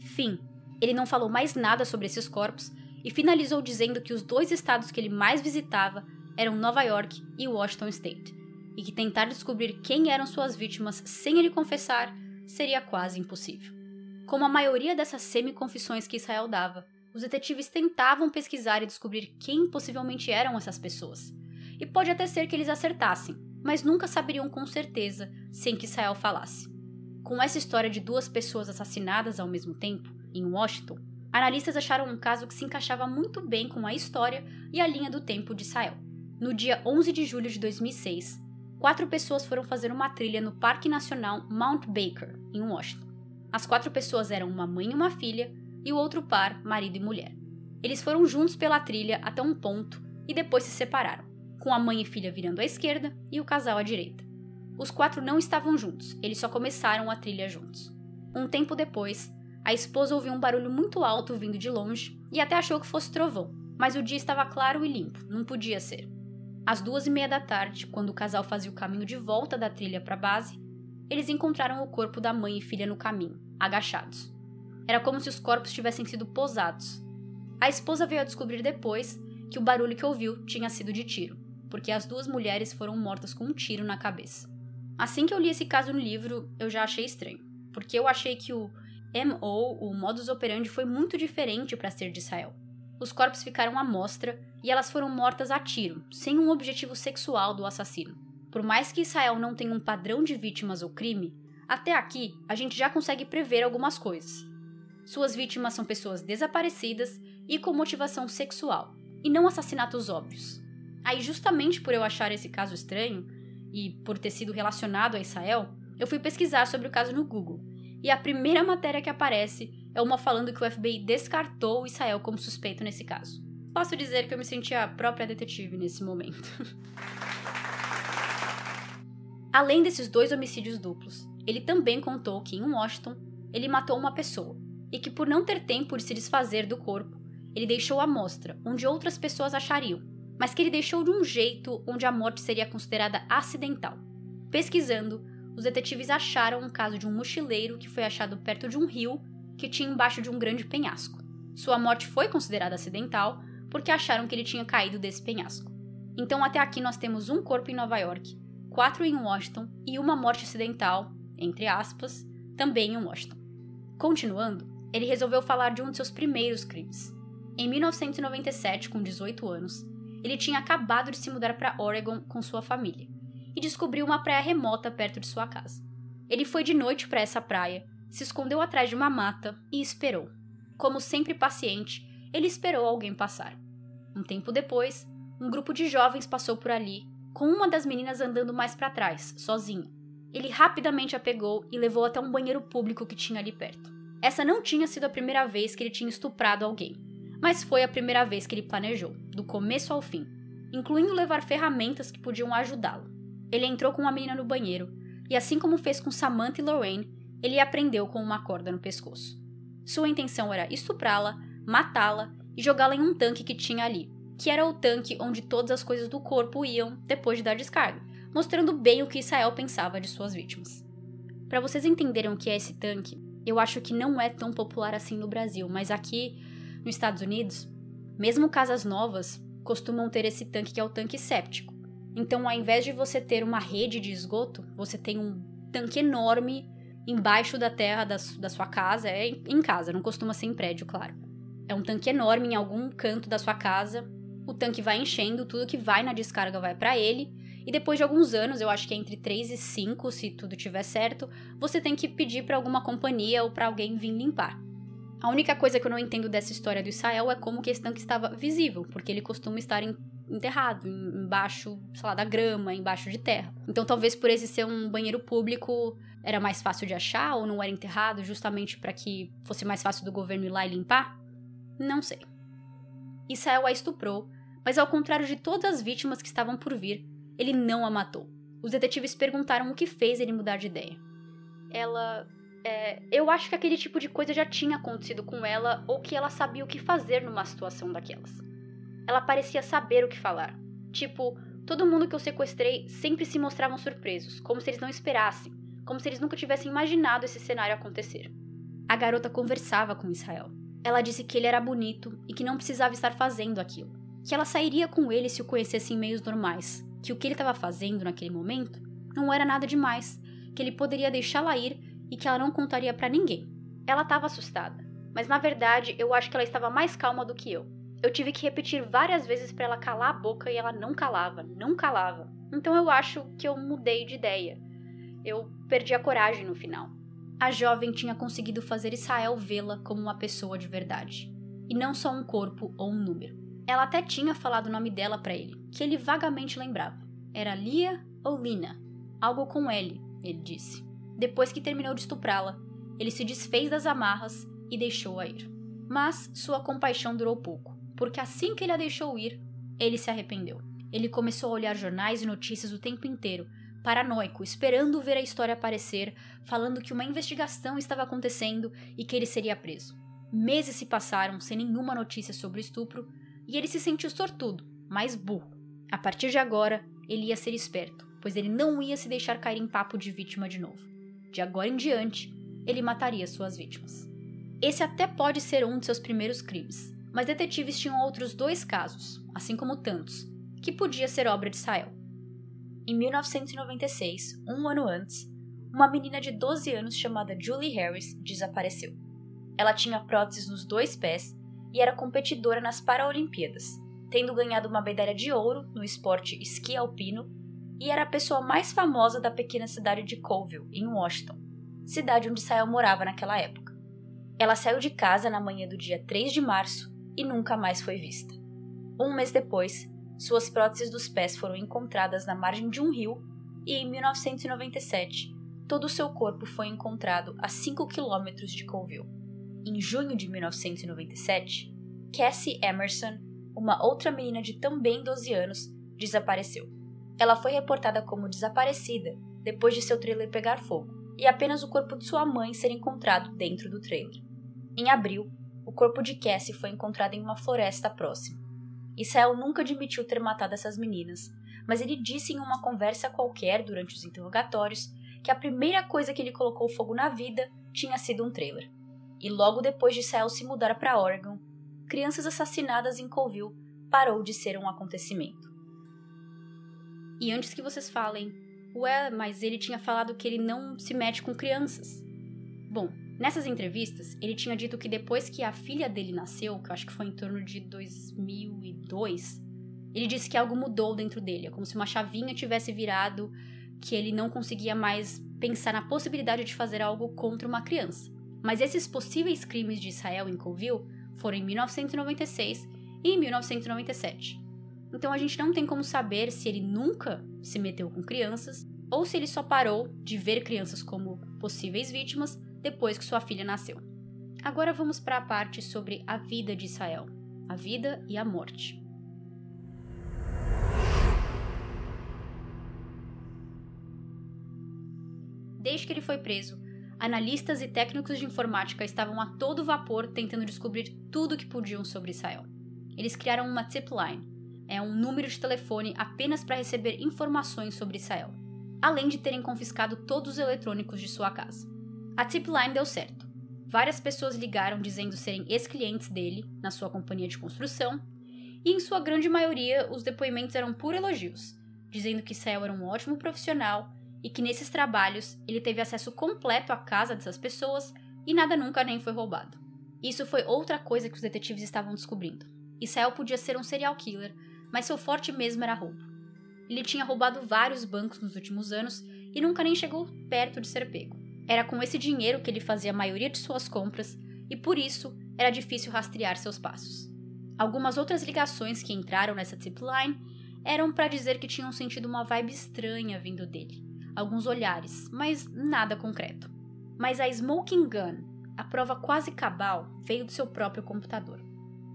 Fim. Ele não falou mais nada sobre esses corpos e finalizou dizendo que os dois estados que ele mais visitava eram Nova York e Washington State, e que tentar descobrir quem eram suas vítimas sem ele confessar seria quase impossível. Como a maioria dessas semi-confissões que Israel dava, os detetives tentavam pesquisar e descobrir quem possivelmente eram essas pessoas. E pode até ser que eles acertassem, mas nunca saberiam com certeza sem que Israel falasse. Com essa história de duas pessoas assassinadas ao mesmo tempo, em Washington, analistas acharam um caso que se encaixava muito bem com a história e a linha do tempo de Israel. No dia 11 de julho de 2006, quatro pessoas foram fazer uma trilha no Parque Nacional Mount Baker, em Washington. As quatro pessoas eram uma mãe e uma filha, e o outro par, marido e mulher. Eles foram juntos pela trilha até um ponto e depois se separaram com a mãe e filha virando à esquerda e o casal à direita. Os quatro não estavam juntos, eles só começaram a trilha juntos. Um tempo depois, a esposa ouviu um barulho muito alto vindo de longe e até achou que fosse trovão, mas o dia estava claro e limpo, não podia ser. Às duas e meia da tarde, quando o casal fazia o caminho de volta da trilha para a base, eles encontraram o corpo da mãe e filha no caminho, agachados. Era como se os corpos tivessem sido posados. A esposa veio a descobrir depois que o barulho que ouviu tinha sido de tiro, porque as duas mulheres foram mortas com um tiro na cabeça. Assim que eu li esse caso no livro, eu já achei estranho, porque eu achei que o MO, o modus operandi, foi muito diferente para ser de Israel. Os corpos ficaram à mostra e elas foram mortas a tiro, sem um objetivo sexual do assassino. Por mais que Israel não tenha um padrão de vítimas ou crime, até aqui a gente já consegue prever algumas coisas. Suas vítimas são pessoas desaparecidas e com motivação sexual, e não assassinatos óbvios. Aí, justamente por eu achar esse caso estranho, e por ter sido relacionado a Israel, eu fui pesquisar sobre o caso no Google. E a primeira matéria que aparece é uma falando que o FBI descartou o Israel como suspeito nesse caso. Posso dizer que eu me senti a própria detetive nesse momento. Além desses dois homicídios duplos, ele também contou que em Washington ele matou uma pessoa e que por não ter tempo de se desfazer do corpo, ele deixou a mostra onde outras pessoas achariam mas que ele deixou de um jeito onde a morte seria considerada acidental. Pesquisando, os detetives acharam um caso de um mochileiro que foi achado perto de um rio que tinha embaixo de um grande penhasco. Sua morte foi considerada acidental porque acharam que ele tinha caído desse penhasco. Então, até aqui, nós temos um corpo em Nova York, quatro em Washington e uma morte acidental, entre aspas, também em Washington. Continuando, ele resolveu falar de um de seus primeiros crimes. Em 1997, com 18 anos, ele tinha acabado de se mudar para Oregon com sua família e descobriu uma praia remota perto de sua casa. Ele foi de noite para essa praia, se escondeu atrás de uma mata e esperou. Como sempre paciente, ele esperou alguém passar. Um tempo depois, um grupo de jovens passou por ali, com uma das meninas andando mais para trás, sozinha. Ele rapidamente a pegou e levou até um banheiro público que tinha ali perto. Essa não tinha sido a primeira vez que ele tinha estuprado alguém mas foi a primeira vez que ele planejou, do começo ao fim, incluindo levar ferramentas que podiam ajudá-lo. Ele entrou com a menina no banheiro, e assim como fez com Samantha e Lorraine, ele a prendeu com uma corda no pescoço. Sua intenção era estuprá-la, matá-la e jogá-la em um tanque que tinha ali, que era o tanque onde todas as coisas do corpo iam depois de dar descarga, mostrando bem o que Israel pensava de suas vítimas. Para vocês entenderem o que é esse tanque, eu acho que não é tão popular assim no Brasil, mas aqui nos Estados Unidos, mesmo casas novas costumam ter esse tanque que é o tanque séptico. Então, ao invés de você ter uma rede de esgoto, você tem um tanque enorme embaixo da terra da, da sua casa. É em casa, não costuma ser em prédio, claro. É um tanque enorme em algum canto da sua casa. O tanque vai enchendo, tudo que vai na descarga vai para ele. E depois de alguns anos, eu acho que é entre 3 e 5, se tudo tiver certo, você tem que pedir para alguma companhia ou para alguém vir limpar. A única coisa que eu não entendo dessa história do Israel é como que esse tanque estava visível, porque ele costuma estar enterrado, embaixo, sei lá, da grama, embaixo de terra. Então talvez por esse ser um banheiro público era mais fácil de achar ou não era enterrado justamente para que fosse mais fácil do governo ir lá e limpar? Não sei. Israel a estuprou, mas ao contrário de todas as vítimas que estavam por vir, ele não a matou. Os detetives perguntaram o que fez ele mudar de ideia. Ela é, eu acho que aquele tipo de coisa já tinha acontecido com ela ou que ela sabia o que fazer numa situação daquelas. Ela parecia saber o que falar. Tipo, todo mundo que eu sequestrei sempre se mostravam surpresos, como se eles não esperassem, como se eles nunca tivessem imaginado esse cenário acontecer. A garota conversava com Israel. Ela disse que ele era bonito e que não precisava estar fazendo aquilo. Que ela sairia com ele se o conhecesse em meios normais. Que o que ele estava fazendo naquele momento não era nada demais. Que ele poderia deixá-la ir e que ela não contaria para ninguém. Ela estava assustada, mas na verdade eu acho que ela estava mais calma do que eu. Eu tive que repetir várias vezes para ela calar a boca e ela não calava, não calava. Então eu acho que eu mudei de ideia. Eu perdi a coragem no final. A jovem tinha conseguido fazer Israel vê-la como uma pessoa de verdade, e não só um corpo ou um número. Ela até tinha falado o nome dela para ele, que ele vagamente lembrava. Era Lia ou Lina? Algo com L, ele disse. Depois que terminou de estuprá-la, ele se desfez das amarras e deixou-a ir. Mas sua compaixão durou pouco, porque assim que ele a deixou ir, ele se arrependeu. Ele começou a olhar jornais e notícias o tempo inteiro, paranoico, esperando ver a história aparecer, falando que uma investigação estava acontecendo e que ele seria preso. Meses se passaram sem nenhuma notícia sobre o estupro e ele se sentiu sortudo, mas burro. A partir de agora, ele ia ser esperto, pois ele não ia se deixar cair em papo de vítima de novo. De agora em diante, ele mataria suas vítimas. Esse até pode ser um de seus primeiros crimes, mas detetives tinham outros dois casos, assim como tantos, que podia ser obra de Sael. Em 1996, um ano antes, uma menina de 12 anos chamada Julie Harris desapareceu. Ela tinha próteses nos dois pés e era competidora nas Paralimpíadas, tendo ganhado uma medalha de ouro no esporte esqui alpino, e era a pessoa mais famosa da pequena cidade de Colville, em Washington, cidade onde Sael morava naquela época. Ela saiu de casa na manhã do dia 3 de março e nunca mais foi vista. Um mês depois, suas próteses dos pés foram encontradas na margem de um rio e, em 1997, todo o seu corpo foi encontrado a 5 quilômetros de Colville. Em junho de 1997, Cassie Emerson, uma outra menina de também 12 anos, desapareceu. Ela foi reportada como desaparecida depois de seu trailer pegar fogo e apenas o corpo de sua mãe ser encontrado dentro do trailer. Em abril, o corpo de Cassie foi encontrado em uma floresta próxima. Israel nunca admitiu ter matado essas meninas, mas ele disse em uma conversa qualquer durante os interrogatórios que a primeira coisa que ele colocou fogo na vida tinha sido um trailer. E logo depois de Sael se mudar para Oregon, crianças assassinadas em Colville parou de ser um acontecimento. E antes que vocês falem, ué, mas ele tinha falado que ele não se mete com crianças. Bom, nessas entrevistas, ele tinha dito que depois que a filha dele nasceu, que eu acho que foi em torno de 2002, ele disse que algo mudou dentro dele, é como se uma chavinha tivesse virado que ele não conseguia mais pensar na possibilidade de fazer algo contra uma criança. Mas esses possíveis crimes de Israel em Colville foram em 1996 e em 1997. Então a gente não tem como saber se ele nunca se meteu com crianças ou se ele só parou de ver crianças como possíveis vítimas depois que sua filha nasceu. Agora vamos para a parte sobre a vida de Israel, a vida e a morte. Desde que ele foi preso, analistas e técnicos de informática estavam a todo vapor tentando descobrir tudo o que podiam sobre Israel. Eles criaram uma tip line, é um número de telefone apenas para receber informações sobre Israel, além de terem confiscado todos os eletrônicos de sua casa. A tip line deu certo. Várias pessoas ligaram dizendo serem ex-clientes dele na sua companhia de construção, e em sua grande maioria os depoimentos eram por elogios, dizendo que Israel era um ótimo profissional e que nesses trabalhos ele teve acesso completo à casa dessas pessoas e nada nunca nem foi roubado. Isso foi outra coisa que os detetives estavam descobrindo. Israel podia ser um serial killer, mas seu forte mesmo era roubo. Ele tinha roubado vários bancos nos últimos anos e nunca nem chegou perto de ser pego. Era com esse dinheiro que ele fazia a maioria de suas compras e por isso era difícil rastrear seus passos. Algumas outras ligações que entraram nessa tip line eram para dizer que tinham sentido uma vibe estranha vindo dele alguns olhares, mas nada concreto. Mas a Smoking Gun, a prova quase cabal, veio do seu próprio computador.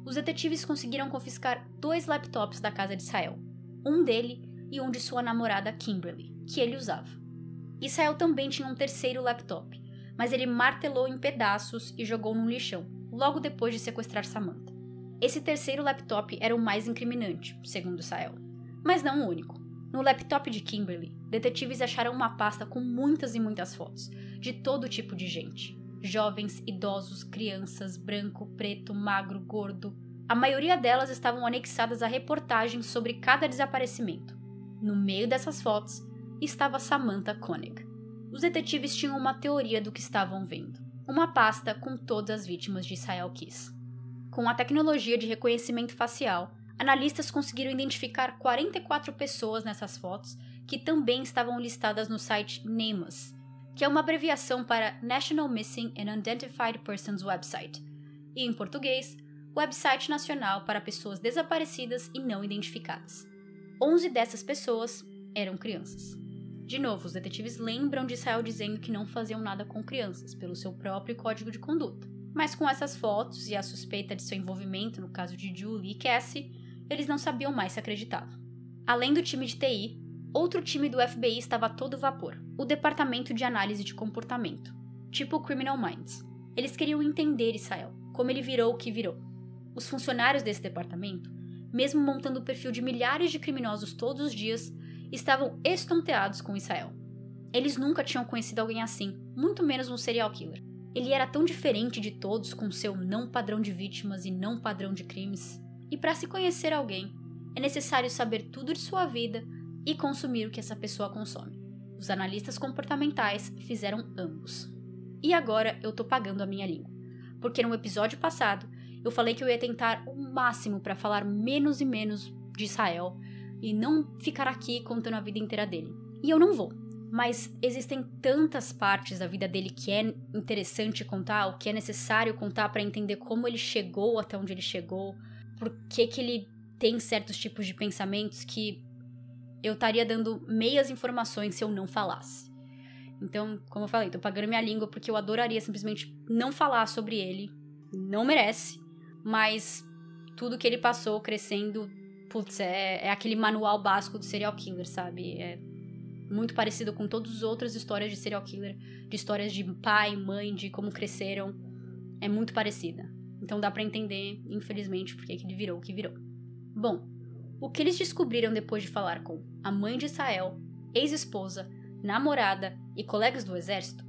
Os detetives conseguiram confiscar dois laptops da casa de Israel, um dele e um de sua namorada Kimberly, que ele usava. Israel também tinha um terceiro laptop, mas ele martelou em pedaços e jogou num lixão, logo depois de sequestrar Samantha. Esse terceiro laptop era o mais incriminante, segundo Israel, mas não o único. No laptop de Kimberly, detetives acharam uma pasta com muitas e muitas fotos, de todo tipo de gente: jovens, idosos, crianças, branco, preto, magro, gordo. A maioria delas estavam anexadas a reportagens sobre cada desaparecimento. No meio dessas fotos estava Samantha Koenig. Os detetives tinham uma teoria do que estavam vendo: uma pasta com todas as vítimas de Israel Kiss. Com a tecnologia de reconhecimento facial, Analistas conseguiram identificar 44 pessoas nessas fotos que também estavam listadas no site NAMUS, que é uma abreviação para National Missing and Unidentified Persons Website, e em português, Website Nacional para Pessoas Desaparecidas e Não Identificadas. 11 dessas pessoas eram crianças. De novo, os detetives lembram de Israel dizendo que não faziam nada com crianças, pelo seu próprio código de conduta. Mas com essas fotos e a suspeita de seu envolvimento no caso de Julie e Cassie, eles não sabiam mais se acreditavam. Além do time de TI, outro time do FBI estava a todo vapor, o Departamento de Análise de Comportamento, tipo Criminal Minds. Eles queriam entender Israel, como ele virou o que virou. Os funcionários desse departamento, mesmo montando o perfil de milhares de criminosos todos os dias, estavam estonteados com Israel. Eles nunca tinham conhecido alguém assim, muito menos um serial killer. Ele era tão diferente de todos com seu não padrão de vítimas e não padrão de crimes. E para se conhecer alguém, é necessário saber tudo de sua vida e consumir o que essa pessoa consome. Os analistas comportamentais fizeram ambos. E agora eu tô pagando a minha língua. Porque no episódio passado eu falei que eu ia tentar o máximo para falar menos e menos de Israel e não ficar aqui contando a vida inteira dele. E eu não vou. Mas existem tantas partes da vida dele que é interessante contar, o que é necessário contar para entender como ele chegou até onde ele chegou, por que, que ele tem certos tipos de pensamentos que eu estaria dando meias informações se eu não falasse. Então, como eu falei, tô pagando minha língua porque eu adoraria simplesmente não falar sobre ele. Não merece. Mas tudo que ele passou crescendo, putz, é, é aquele manual básico do serial killer, sabe? É muito parecido com todas as outras histórias de serial killer, de histórias de pai, mãe, de como cresceram. É muito parecida. Então dá para entender, infelizmente, porque que ele virou o que virou. Bom, o que eles descobriram depois de falar com a mãe de Israel, ex-esposa, namorada e colegas do exército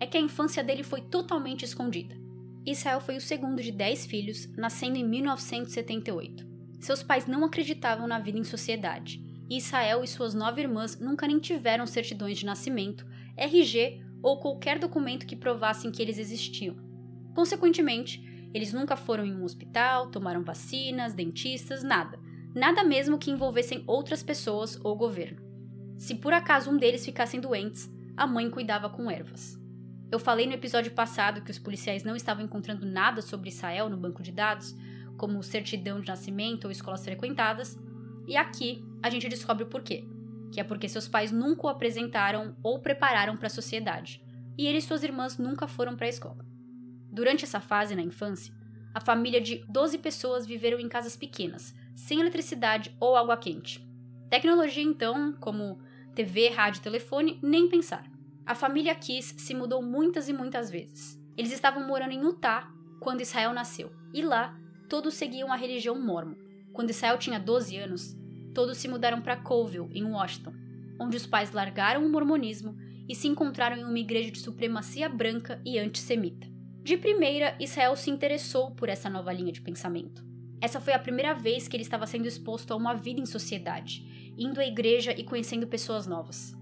é que a infância dele foi totalmente escondida. Israel foi o segundo de dez filhos, nascendo em 1978. Seus pais não acreditavam na vida em sociedade, e Israel e suas nove irmãs nunca nem tiveram certidões de nascimento, RG ou qualquer documento que provassem que eles existiam. Consequentemente, eles nunca foram em um hospital, tomaram vacinas, dentistas, nada, nada mesmo que envolvessem outras pessoas ou governo. Se por acaso um deles ficassem doentes, a mãe cuidava com ervas. Eu falei no episódio passado que os policiais não estavam encontrando nada sobre Israel no banco de dados, como certidão de nascimento ou escolas frequentadas, e aqui a gente descobre o porquê. Que é porque seus pais nunca o apresentaram ou prepararam para a sociedade, e ele e suas irmãs nunca foram para a escola. Durante essa fase na infância, a família de 12 pessoas viveram em casas pequenas, sem eletricidade ou água quente. Tecnologia, então, como TV, rádio telefone, nem pensar. A família Kiss se mudou muitas e muitas vezes. Eles estavam morando em Utah quando Israel nasceu, e lá todos seguiam a religião mormon. Quando Israel tinha 12 anos, todos se mudaram para Colville, em Washington, onde os pais largaram o mormonismo e se encontraram em uma igreja de supremacia branca e antissemita. De primeira, Israel se interessou por essa nova linha de pensamento. Essa foi a primeira vez que ele estava sendo exposto a uma vida em sociedade, indo à igreja e conhecendo pessoas novas.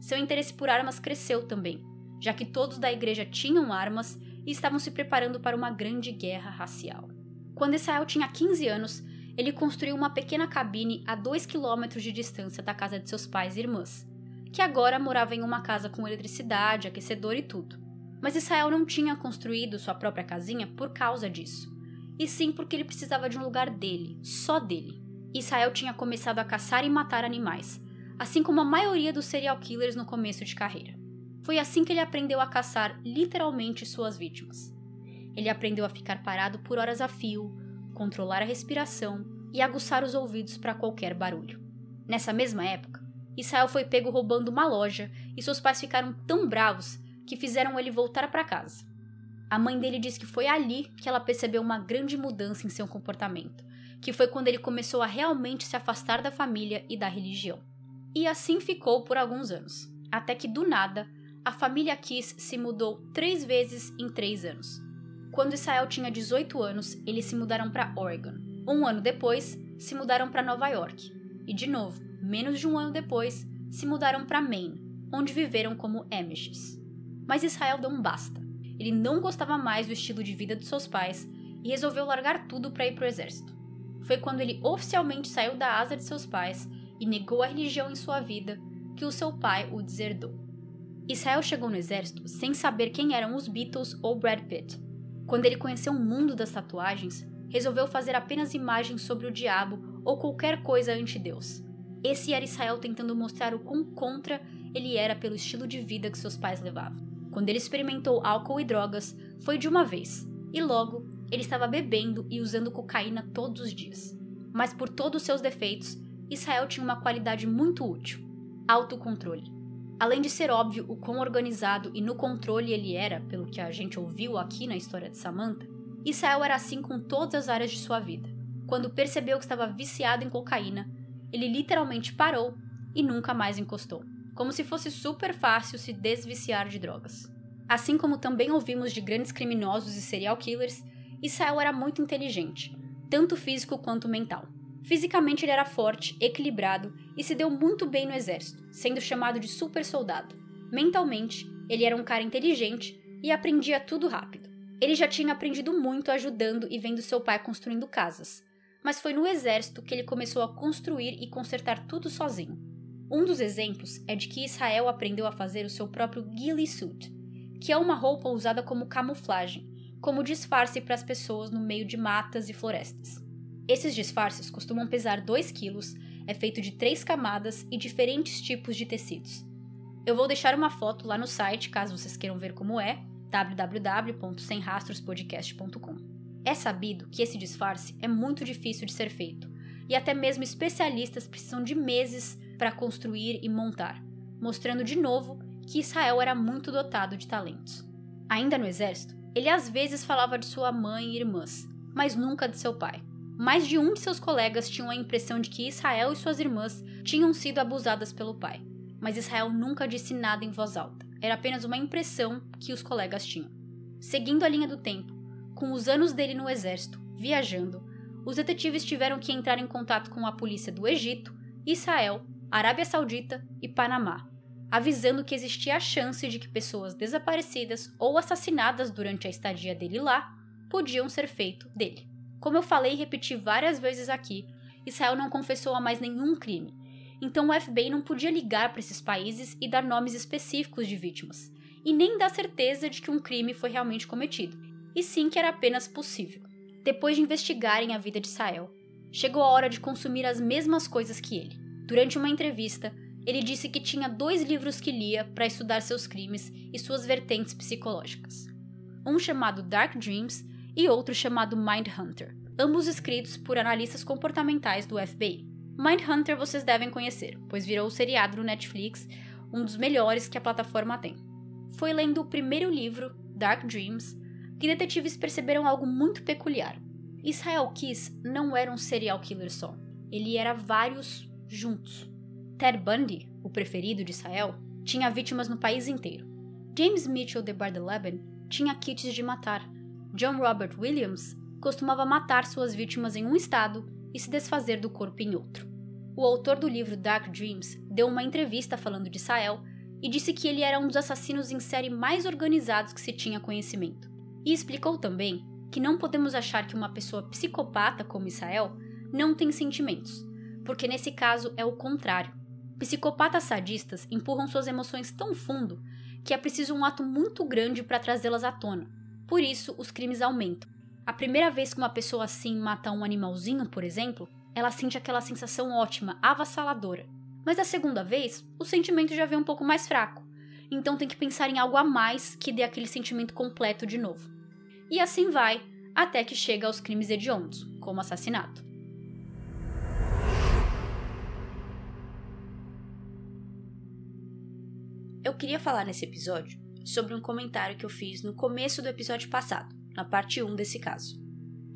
Seu interesse por armas cresceu também, já que todos da igreja tinham armas e estavam se preparando para uma grande guerra racial. Quando Israel tinha 15 anos, ele construiu uma pequena cabine a 2 quilômetros de distância da casa de seus pais e irmãs, que agora morava em uma casa com eletricidade, aquecedor e tudo. Mas Israel não tinha construído sua própria casinha por causa disso e sim porque ele precisava de um lugar dele, só dele. Israel tinha começado a caçar e matar animais, assim como a maioria dos serial killers no começo de carreira. Foi assim que ele aprendeu a caçar literalmente suas vítimas. Ele aprendeu a ficar parado por horas a fio, controlar a respiração e aguçar os ouvidos para qualquer barulho. Nessa mesma época, Israel foi pego roubando uma loja e seus pais ficaram tão bravos que fizeram ele voltar para casa. A mãe dele diz que foi ali que ela percebeu uma grande mudança em seu comportamento, que foi quando ele começou a realmente se afastar da família e da religião. E assim ficou por alguns anos, até que do nada a família Kiss se mudou três vezes em três anos. Quando Israel tinha 18 anos, eles se mudaram para Oregon. Um ano depois, se mudaram para Nova York. E de novo, menos de um ano depois, se mudaram para Maine, onde viveram como Amishes. Mas Israel deu um basta. Ele não gostava mais do estilo de vida de seus pais e resolveu largar tudo para ir para o exército. Foi quando ele oficialmente saiu da asa de seus pais e negou a religião em sua vida que o seu pai o deserdou. Israel chegou no exército sem saber quem eram os Beatles ou Brad Pitt. Quando ele conheceu o mundo das tatuagens, resolveu fazer apenas imagens sobre o diabo ou qualquer coisa anti-Deus. Esse era Israel tentando mostrar o quão contra ele era pelo estilo de vida que seus pais levavam. Quando ele experimentou álcool e drogas, foi de uma vez, e logo ele estava bebendo e usando cocaína todos os dias. Mas por todos os seus defeitos, Israel tinha uma qualidade muito útil: autocontrole. Além de ser óbvio o quão organizado e no controle ele era, pelo que a gente ouviu aqui na história de Samantha, Israel era assim com todas as áreas de sua vida. Quando percebeu que estava viciado em cocaína, ele literalmente parou e nunca mais encostou. como se fosse super fácil se desviciar de drogas. Assim como também ouvimos de grandes criminosos e serial killers, Israel era muito inteligente, tanto físico quanto mental. Fisicamente ele era forte, equilibrado e se deu muito bem no exército, sendo chamado de super soldado. Mentalmente, ele era um cara inteligente e aprendia tudo rápido. Ele já tinha aprendido muito ajudando e vendo seu pai construindo casas, mas foi no exército que ele começou a construir e consertar tudo sozinho. Um dos exemplos é de que Israel aprendeu a fazer o seu próprio ghillie suit, que é uma roupa usada como camuflagem, como disfarce para as pessoas no meio de matas e florestas. Esses disfarces costumam pesar 2 quilos, é feito de três camadas e diferentes tipos de tecidos. Eu vou deixar uma foto lá no site, caso vocês queiram ver como é, www.semrastrospodcast.com. É sabido que esse disfarce é muito difícil de ser feito, e até mesmo especialistas precisam de meses para construir e montar, mostrando de novo que Israel era muito dotado de talentos. Ainda no exército, ele às vezes falava de sua mãe e irmãs, mas nunca de seu pai. Mais de um de seus colegas tinham a impressão de que Israel e suas irmãs tinham sido abusadas pelo pai, mas Israel nunca disse nada em voz alta. Era apenas uma impressão que os colegas tinham. Seguindo a linha do tempo, com os anos dele no exército, viajando, os detetives tiveram que entrar em contato com a polícia do Egito, Israel, Arábia Saudita e Panamá, avisando que existia a chance de que pessoas desaparecidas ou assassinadas durante a estadia dele lá podiam ser feito dele. Como eu falei e repeti várias vezes aqui, Israel não confessou a mais nenhum crime, então o FBI não podia ligar para esses países e dar nomes específicos de vítimas, e nem dar certeza de que um crime foi realmente cometido, e sim que era apenas possível. Depois de investigarem a vida de Israel, chegou a hora de consumir as mesmas coisas que ele. Durante uma entrevista, ele disse que tinha dois livros que lia para estudar seus crimes e suas vertentes psicológicas. Um chamado Dark Dreams e outro chamado Mindhunter, ambos escritos por analistas comportamentais do FBI. Mindhunter vocês devem conhecer, pois virou o seriado no Netflix, um dos melhores que a plataforma tem. Foi lendo o primeiro livro, Dark Dreams, que detetives perceberam algo muito peculiar. Israel Kiss não era um serial killer só, ele era vários juntos. Ted Bundy, o preferido de Israel, tinha vítimas no país inteiro. James Mitchell de Bardeleben tinha kits de matar. John Robert Williams costumava matar suas vítimas em um estado e se desfazer do corpo em outro. O autor do livro Dark Dreams deu uma entrevista falando de Sael e disse que ele era um dos assassinos em série mais organizados que se tinha conhecimento. E explicou também que não podemos achar que uma pessoa psicopata como Israel não tem sentimentos, porque nesse caso é o contrário. Psicopatas sadistas empurram suas emoções tão fundo que é preciso um ato muito grande para trazê-las à tona. Por isso, os crimes aumentam. A primeira vez que uma pessoa assim mata um animalzinho, por exemplo, ela sente aquela sensação ótima, avassaladora. Mas a segunda vez, o sentimento já vem um pouco mais fraco. Então tem que pensar em algo a mais que dê aquele sentimento completo de novo. E assim vai, até que chega aos crimes hediondos, como assassinato. Eu queria falar nesse episódio sobre um comentário que eu fiz no começo do episódio passado na parte 1 desse caso.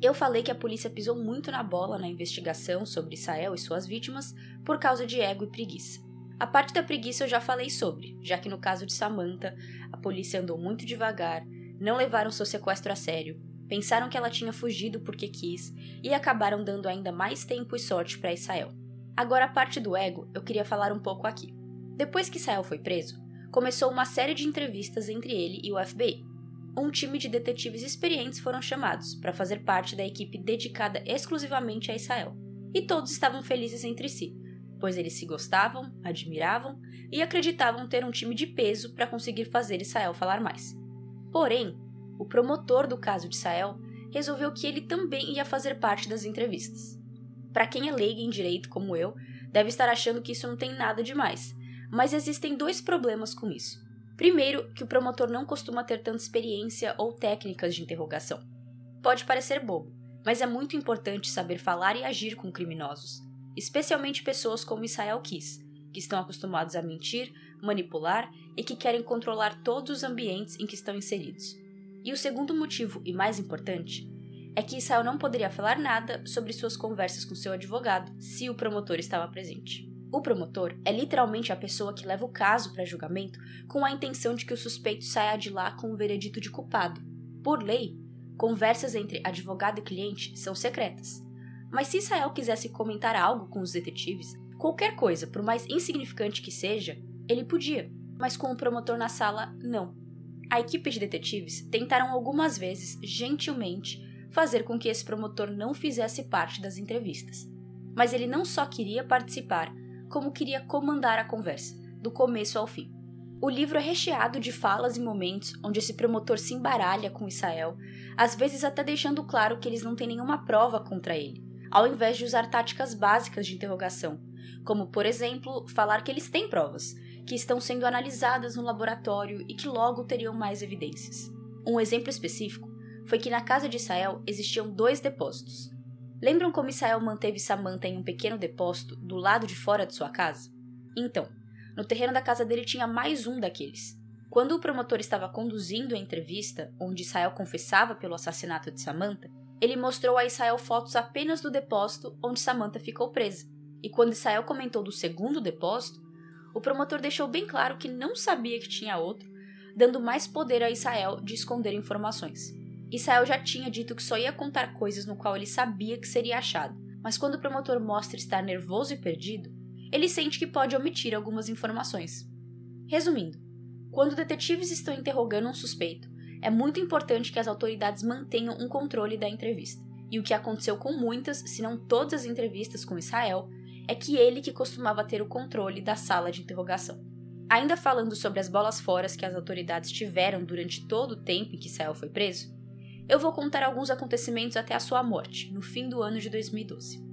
Eu falei que a polícia pisou muito na bola na investigação sobre Israel e suas vítimas por causa de ego e preguiça. A parte da preguiça eu já falei sobre, já que no caso de Samantha, a polícia andou muito devagar, não levaram seu sequestro a sério, pensaram que ela tinha fugido porque quis e acabaram dando ainda mais tempo e sorte para Israel. Agora a parte do ego eu queria falar um pouco aqui. Depois que Israel foi preso, começou uma série de entrevistas entre ele e o FBI, um time de detetives experientes foram chamados para fazer parte da equipe dedicada exclusivamente a Israel. E todos estavam felizes entre si, pois eles se gostavam, admiravam e acreditavam ter um time de peso para conseguir fazer Israel falar mais. Porém, o promotor do caso de Israel resolveu que ele também ia fazer parte das entrevistas. Para quem é leigo em direito como eu, deve estar achando que isso não tem nada demais, mas existem dois problemas com isso. Primeiro, que o promotor não costuma ter tanta experiência ou técnicas de interrogação. Pode parecer bobo, mas é muito importante saber falar e agir com criminosos, especialmente pessoas como Israel Kiss, que estão acostumados a mentir, manipular e que querem controlar todos os ambientes em que estão inseridos. E o segundo motivo, e mais importante, é que Israel não poderia falar nada sobre suas conversas com seu advogado se o promotor estava presente. O promotor é literalmente a pessoa que leva o caso para julgamento com a intenção de que o suspeito saia de lá com o veredito de culpado. Por lei, conversas entre advogado e cliente são secretas. Mas se Israel quisesse comentar algo com os detetives, qualquer coisa, por mais insignificante que seja, ele podia, mas com o promotor na sala, não. A equipe de detetives tentaram algumas vezes, gentilmente, fazer com que esse promotor não fizesse parte das entrevistas. Mas ele não só queria participar, como queria comandar a conversa, do começo ao fim. O livro é recheado de falas e momentos onde esse promotor se embaralha com Israel, às vezes até deixando claro que eles não têm nenhuma prova contra ele, ao invés de usar táticas básicas de interrogação, como, por exemplo, falar que eles têm provas, que estão sendo analisadas no laboratório e que logo teriam mais evidências. Um exemplo específico foi que na casa de Israel existiam dois depósitos. Lembram como Israel manteve Samantha em um pequeno depósito do lado de fora de sua casa? Então, no terreno da casa dele tinha mais um daqueles. Quando o promotor estava conduzindo a entrevista, onde Israel confessava pelo assassinato de Samantha, ele mostrou a Israel fotos apenas do depósito onde Samantha ficou presa. E quando Israel comentou do segundo depósito, o promotor deixou bem claro que não sabia que tinha outro, dando mais poder a Israel de esconder informações. Israel já tinha dito que só ia contar coisas no qual ele sabia que seria achado, mas quando o promotor mostra estar nervoso e perdido, ele sente que pode omitir algumas informações. Resumindo, quando detetives estão interrogando um suspeito, é muito importante que as autoridades mantenham um controle da entrevista. E o que aconteceu com muitas, se não todas as entrevistas com Israel, é que ele que costumava ter o controle da sala de interrogação. Ainda falando sobre as bolas fora que as autoridades tiveram durante todo o tempo em que Israel foi preso, eu vou contar alguns acontecimentos até a sua morte, no fim do ano de 2012.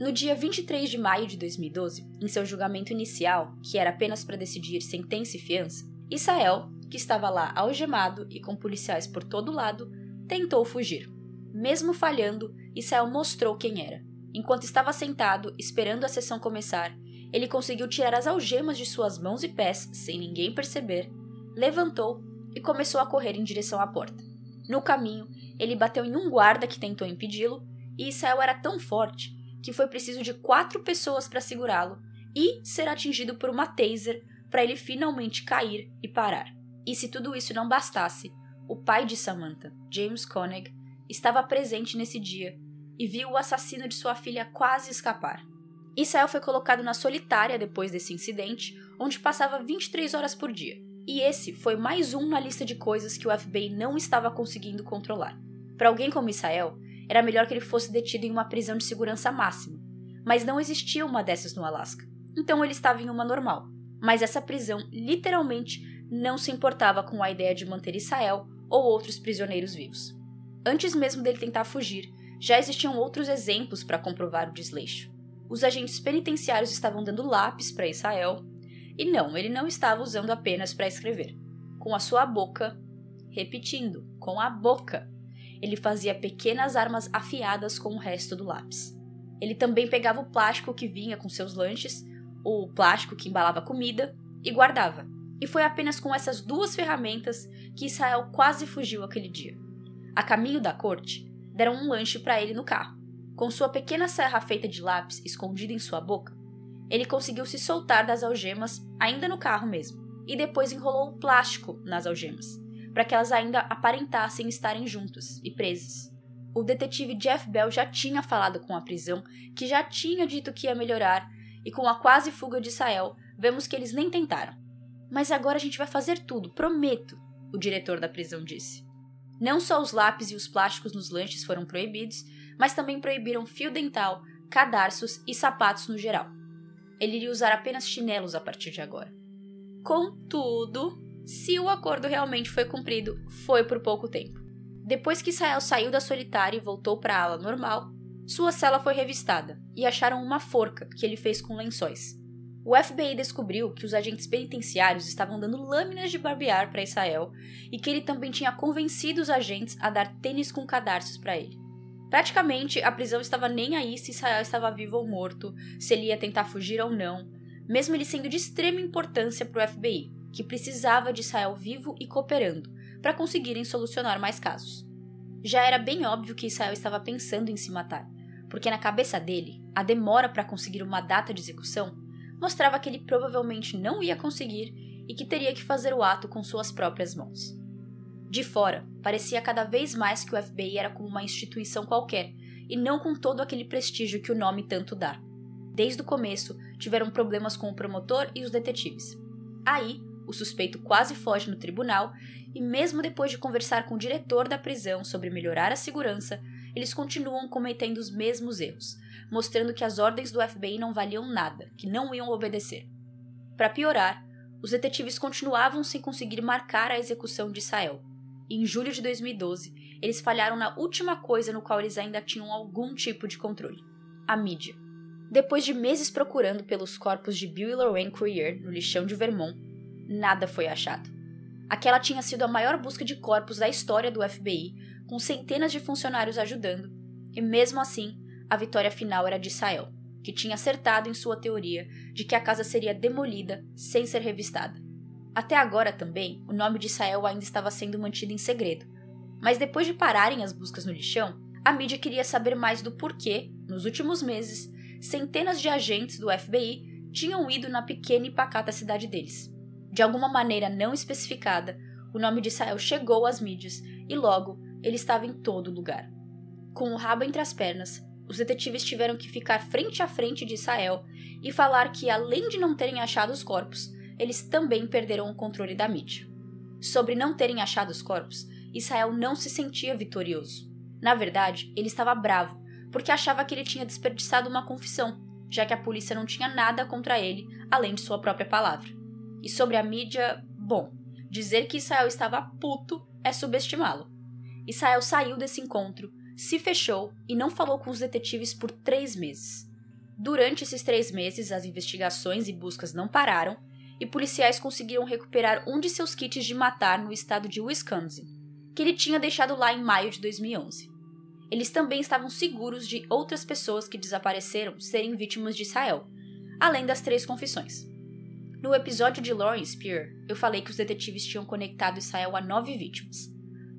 No dia 23 de maio de 2012, em seu julgamento inicial, que era apenas para decidir sentença e fiança, Israel, que estava lá algemado e com policiais por todo lado, tentou fugir. Mesmo falhando, Israel mostrou quem era. Enquanto estava sentado, esperando a sessão começar, ele conseguiu tirar as algemas de suas mãos e pés sem ninguém perceber, levantou e começou a correr em direção à porta. No caminho, ele bateu em um guarda que tentou impedi-lo, e Israel era tão forte que foi preciso de quatro pessoas para segurá-lo e ser atingido por uma taser para ele finalmente cair e parar. E se tudo isso não bastasse, o pai de Samantha, James Koenig, estava presente nesse dia e viu o assassino de sua filha quase escapar. Israel foi colocado na solitária depois desse incidente, onde passava 23 horas por dia. E esse foi mais um na lista de coisas que o FBI não estava conseguindo controlar. Para alguém como Israel, era melhor que ele fosse detido em uma prisão de segurança máxima. Mas não existia uma dessas no Alasca. Então ele estava em uma normal. Mas essa prisão literalmente não se importava com a ideia de manter Israel ou outros prisioneiros vivos. Antes mesmo dele tentar fugir, já existiam outros exemplos para comprovar o desleixo. Os agentes penitenciários estavam dando lápis para Israel e não, ele não estava usando apenas para escrever. Com a sua boca, repetindo, com a boca, ele fazia pequenas armas afiadas com o resto do lápis. Ele também pegava o plástico que vinha com seus lanches, o plástico que embalava comida, e guardava. E foi apenas com essas duas ferramentas que Israel quase fugiu aquele dia. A caminho da corte, deram um lanche para ele no carro. Com sua pequena serra feita de lápis escondida em sua boca, ele conseguiu se soltar das algemas ainda no carro mesmo, e depois enrolou o plástico nas algemas, para que elas ainda aparentassem estarem juntas e presas. O detetive Jeff Bell já tinha falado com a prisão, que já tinha dito que ia melhorar, e com a quase fuga de Israel, vemos que eles nem tentaram. Mas agora a gente vai fazer tudo, prometo, o diretor da prisão disse. Não só os lápis e os plásticos nos lanches foram proibidos, mas também proibiram fio dental, cadarços e sapatos no geral ele iria usar apenas chinelos a partir de agora. Contudo, se o acordo realmente foi cumprido, foi por pouco tempo. Depois que Israel saiu da solitária e voltou para a ala normal, sua cela foi revistada e acharam uma forca que ele fez com lençóis. O FBI descobriu que os agentes penitenciários estavam dando lâminas de barbear para Israel e que ele também tinha convencido os agentes a dar tênis com cadarços para ele. Praticamente, a prisão estava nem aí se Israel estava vivo ou morto, se ele ia tentar fugir ou não, mesmo ele sendo de extrema importância para o FBI, que precisava de Israel vivo e cooperando para conseguirem solucionar mais casos. Já era bem óbvio que Israel estava pensando em se matar, porque na cabeça dele, a demora para conseguir uma data de execução mostrava que ele provavelmente não ia conseguir e que teria que fazer o ato com suas próprias mãos. De fora, parecia cada vez mais que o FBI era como uma instituição qualquer e não com todo aquele prestígio que o nome tanto dá. Desde o começo, tiveram problemas com o promotor e os detetives. Aí, o suspeito quase foge no tribunal e, mesmo depois de conversar com o diretor da prisão sobre melhorar a segurança, eles continuam cometendo os mesmos erros, mostrando que as ordens do FBI não valiam nada, que não iam obedecer. Para piorar, os detetives continuavam sem conseguir marcar a execução de Sael. Em julho de 2012, eles falharam na última coisa no qual eles ainda tinham algum tipo de controle: a mídia. Depois de meses procurando pelos corpos de Bill e Lorraine Courier no lixão de Vermont, nada foi achado. Aquela tinha sido a maior busca de corpos da história do FBI, com centenas de funcionários ajudando, e mesmo assim, a vitória final era de Sael, que tinha acertado em sua teoria de que a casa seria demolida sem ser revistada. Até agora também, o nome de Sael ainda estava sendo mantido em segredo, mas depois de pararem as buscas no lixão, a mídia queria saber mais do porquê, nos últimos meses, centenas de agentes do FBI tinham ido na pequena e pacata cidade deles. De alguma maneira não especificada, o nome de Sael chegou às mídias e logo ele estava em todo lugar. Com o rabo entre as pernas, os detetives tiveram que ficar frente a frente de Israel e falar que, além de não terem achado os corpos, eles também perderam o controle da mídia. Sobre não terem achado os corpos, Israel não se sentia vitorioso. Na verdade, ele estava bravo, porque achava que ele tinha desperdiçado uma confissão, já que a polícia não tinha nada contra ele, além de sua própria palavra. E sobre a mídia, bom, dizer que Israel estava puto é subestimá-lo. Israel saiu desse encontro se fechou e não falou com os detetives por três meses. Durante esses três meses, as investigações e buscas não pararam e policiais conseguiram recuperar um de seus kits de matar no estado de Wisconsin, que ele tinha deixado lá em maio de 2011. Eles também estavam seguros de outras pessoas que desapareceram serem vítimas de Israel, além das três confissões. No episódio de Lauren Spear, eu falei que os detetives tinham conectado Israel a nove vítimas.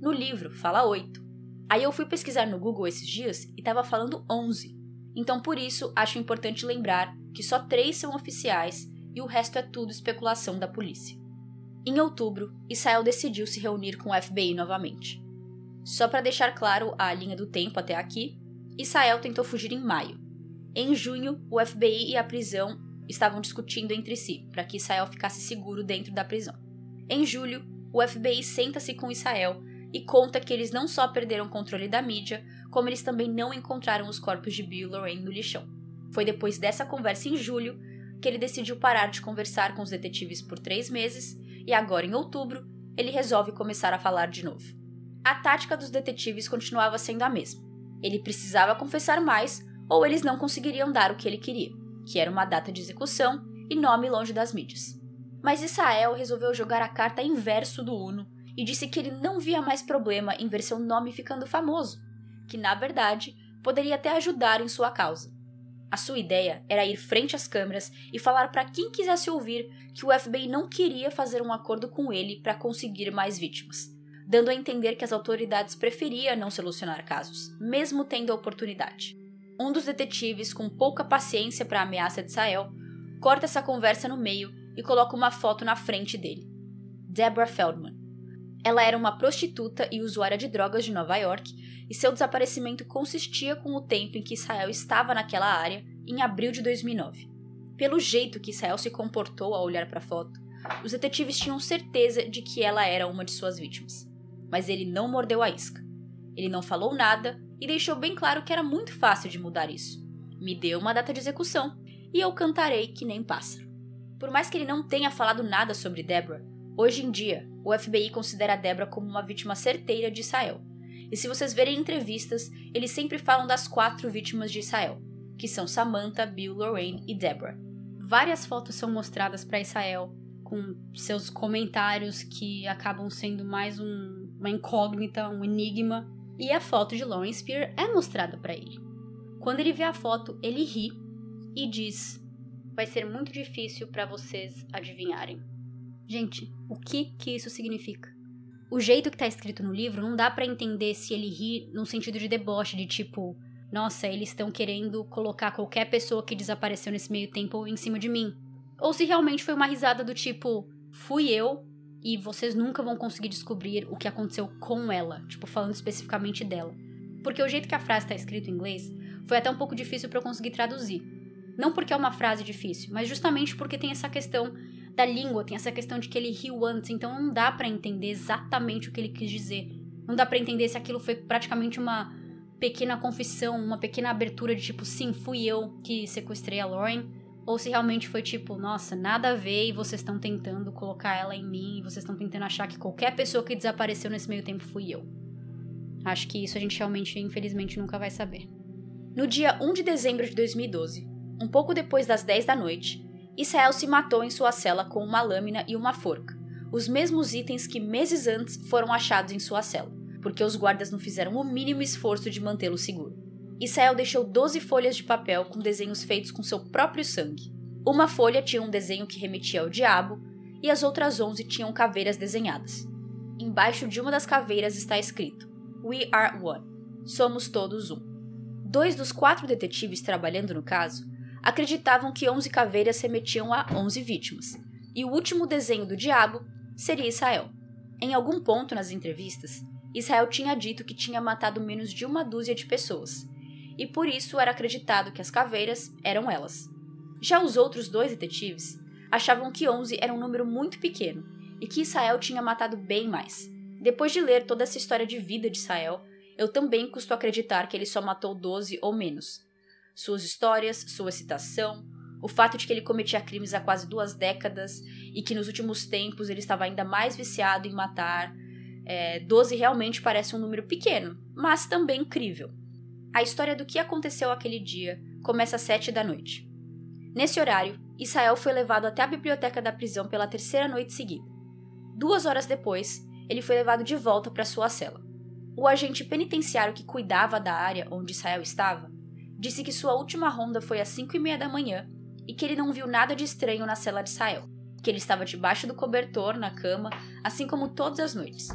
No livro, fala oito, Aí eu fui pesquisar no Google esses dias e estava falando 11. Então por isso acho importante lembrar que só três são oficiais e o resto é tudo especulação da polícia. Em outubro, Israel decidiu se reunir com o FBI novamente. Só para deixar claro a linha do tempo até aqui, Israel tentou fugir em maio. Em junho, o FBI e a prisão estavam discutindo entre si para que Israel ficasse seguro dentro da prisão. Em julho, o FBI senta-se com Israel e conta que eles não só perderam o controle da mídia, como eles também não encontraram os corpos de Bill Lorraine no lixão. Foi depois dessa conversa em julho que ele decidiu parar de conversar com os detetives por três meses e agora, em outubro, ele resolve começar a falar de novo. A tática dos detetives continuava sendo a mesma. Ele precisava confessar mais ou eles não conseguiriam dar o que ele queria, que era uma data de execução e nome longe das mídias. Mas Israel resolveu jogar a carta inverso do Uno e disse que ele não via mais problema em ver seu nome ficando famoso, que na verdade poderia até ajudar em sua causa. A sua ideia era ir frente às câmeras e falar para quem quisesse ouvir que o FBI não queria fazer um acordo com ele para conseguir mais vítimas, dando a entender que as autoridades preferiam não solucionar casos, mesmo tendo a oportunidade. Um dos detetives, com pouca paciência para a ameaça de Sael, corta essa conversa no meio e coloca uma foto na frente dele. Deborah Feldman, ela era uma prostituta e usuária de drogas de Nova York, e seu desaparecimento consistia com o tempo em que Israel estava naquela área em abril de 2009. Pelo jeito que Israel se comportou ao olhar para a foto, os detetives tinham certeza de que ela era uma de suas vítimas. Mas ele não mordeu a isca. Ele não falou nada e deixou bem claro que era muito fácil de mudar isso. Me deu uma data de execução e eu cantarei que nem pássaro. Por mais que ele não tenha falado nada sobre Deborah, Hoje em dia, o FBI considera Debra como uma vítima certeira de Israel. E se vocês verem entrevistas, eles sempre falam das quatro vítimas de Israel, que são Samantha, Bill, Lorraine e Deborah. Várias fotos são mostradas para Israel, com seus comentários que acabam sendo mais um, uma incógnita, um enigma, e a foto de Lauren Spear é mostrada para ele. Quando ele vê a foto, ele ri e diz: Vai ser muito difícil para vocês adivinharem. Gente, o que que isso significa? O jeito que tá escrito no livro não dá para entender se ele ri num sentido de deboche, de tipo, nossa, eles estão querendo colocar qualquer pessoa que desapareceu nesse meio tempo em cima de mim. ou se realmente foi uma risada do tipo, fui eu e vocês nunca vão conseguir descobrir o que aconteceu com ela, tipo, falando especificamente dela. Porque o jeito que a frase está escrita em inglês foi até um pouco difícil para eu conseguir traduzir. Não porque é uma frase difícil, mas justamente porque tem essa questão da língua, tem essa questão de que ele riu antes, então não dá para entender exatamente o que ele quis dizer. Não dá para entender se aquilo foi praticamente uma pequena confissão, uma pequena abertura de tipo, sim, fui eu que sequestrei a Lauren, ou se realmente foi tipo, nossa, nada a ver e vocês estão tentando colocar ela em mim, e vocês estão tentando achar que qualquer pessoa que desapareceu nesse meio tempo fui eu. Acho que isso a gente realmente, infelizmente, nunca vai saber. No dia 1 de dezembro de 2012, um pouco depois das 10 da noite, Israel se matou em sua cela com uma lâmina e uma forca, os mesmos itens que meses antes foram achados em sua cela, porque os guardas não fizeram o mínimo esforço de mantê-lo seguro. Israel deixou 12 folhas de papel com desenhos feitos com seu próprio sangue. Uma folha tinha um desenho que remetia ao diabo e as outras 11 tinham caveiras desenhadas. Embaixo de uma das caveiras está escrito: We are one. Somos todos um. Dois dos quatro detetives trabalhando no caso acreditavam que 11 caveiras remetiam a 11 vítimas, e o último desenho do diabo seria Israel. Em algum ponto nas entrevistas, Israel tinha dito que tinha matado menos de uma dúzia de pessoas, e por isso era acreditado que as caveiras eram elas. Já os outros dois detetives achavam que 11 era um número muito pequeno e que Israel tinha matado bem mais. Depois de ler toda essa história de vida de Israel, eu também custo acreditar que ele só matou 12 ou menos, suas histórias, sua citação, o fato de que ele cometia crimes há quase duas décadas e que nos últimos tempos ele estava ainda mais viciado em matar. É, 12 realmente parece um número pequeno, mas também incrível. A história do que aconteceu aquele dia começa às sete da noite. Nesse horário, Israel foi levado até a biblioteca da prisão pela terceira noite seguida. Duas horas depois, ele foi levado de volta para sua cela. O agente penitenciário que cuidava da área onde Israel estava disse que sua última ronda foi às 5 e meia da manhã e que ele não viu nada de estranho na cela de Israel, que ele estava debaixo do cobertor, na cama, assim como todas as noites.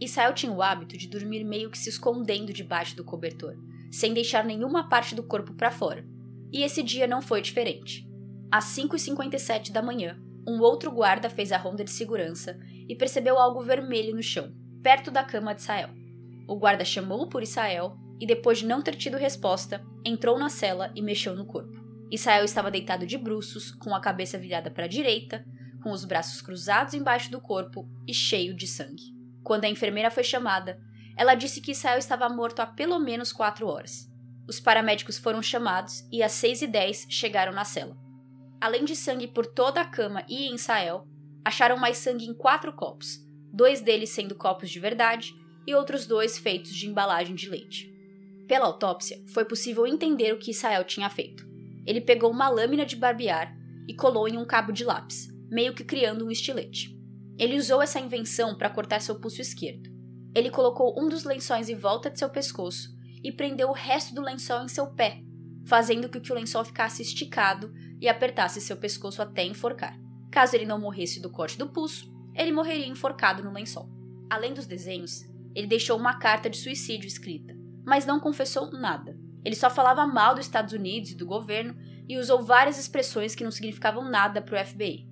Israel tinha o hábito de dormir meio que se escondendo debaixo do cobertor, sem deixar nenhuma parte do corpo para fora. E esse dia não foi diferente. Às 5h57 da manhã, um outro guarda fez a ronda de segurança e percebeu algo vermelho no chão, perto da cama de Israel. O guarda chamou por Israel e, depois de não ter tido resposta, entrou na cela e mexeu no corpo. Israel estava deitado de bruços, com a cabeça virada para a direita, com os braços cruzados embaixo do corpo e cheio de sangue. Quando a enfermeira foi chamada, ela disse que Israel estava morto há pelo menos quatro horas. Os paramédicos foram chamados e às seis e dez chegaram na cela. Além de sangue por toda a cama e em Israel, acharam mais sangue em quatro copos, dois deles sendo copos de verdade e outros dois feitos de embalagem de leite. Pela autópsia, foi possível entender o que Israel tinha feito. Ele pegou uma lâmina de barbear e colou em um cabo de lápis, meio que criando um estilete. Ele usou essa invenção para cortar seu pulso esquerdo. Ele colocou um dos lençóis em volta de seu pescoço e prendeu o resto do lençol em seu pé, fazendo com que o lençol ficasse esticado e apertasse seu pescoço até enforcar. Caso ele não morresse do corte do pulso, ele morreria enforcado no lençol. Além dos desenhos, ele deixou uma carta de suicídio escrita, mas não confessou nada. Ele só falava mal dos Estados Unidos e do governo e usou várias expressões que não significavam nada para o FBI.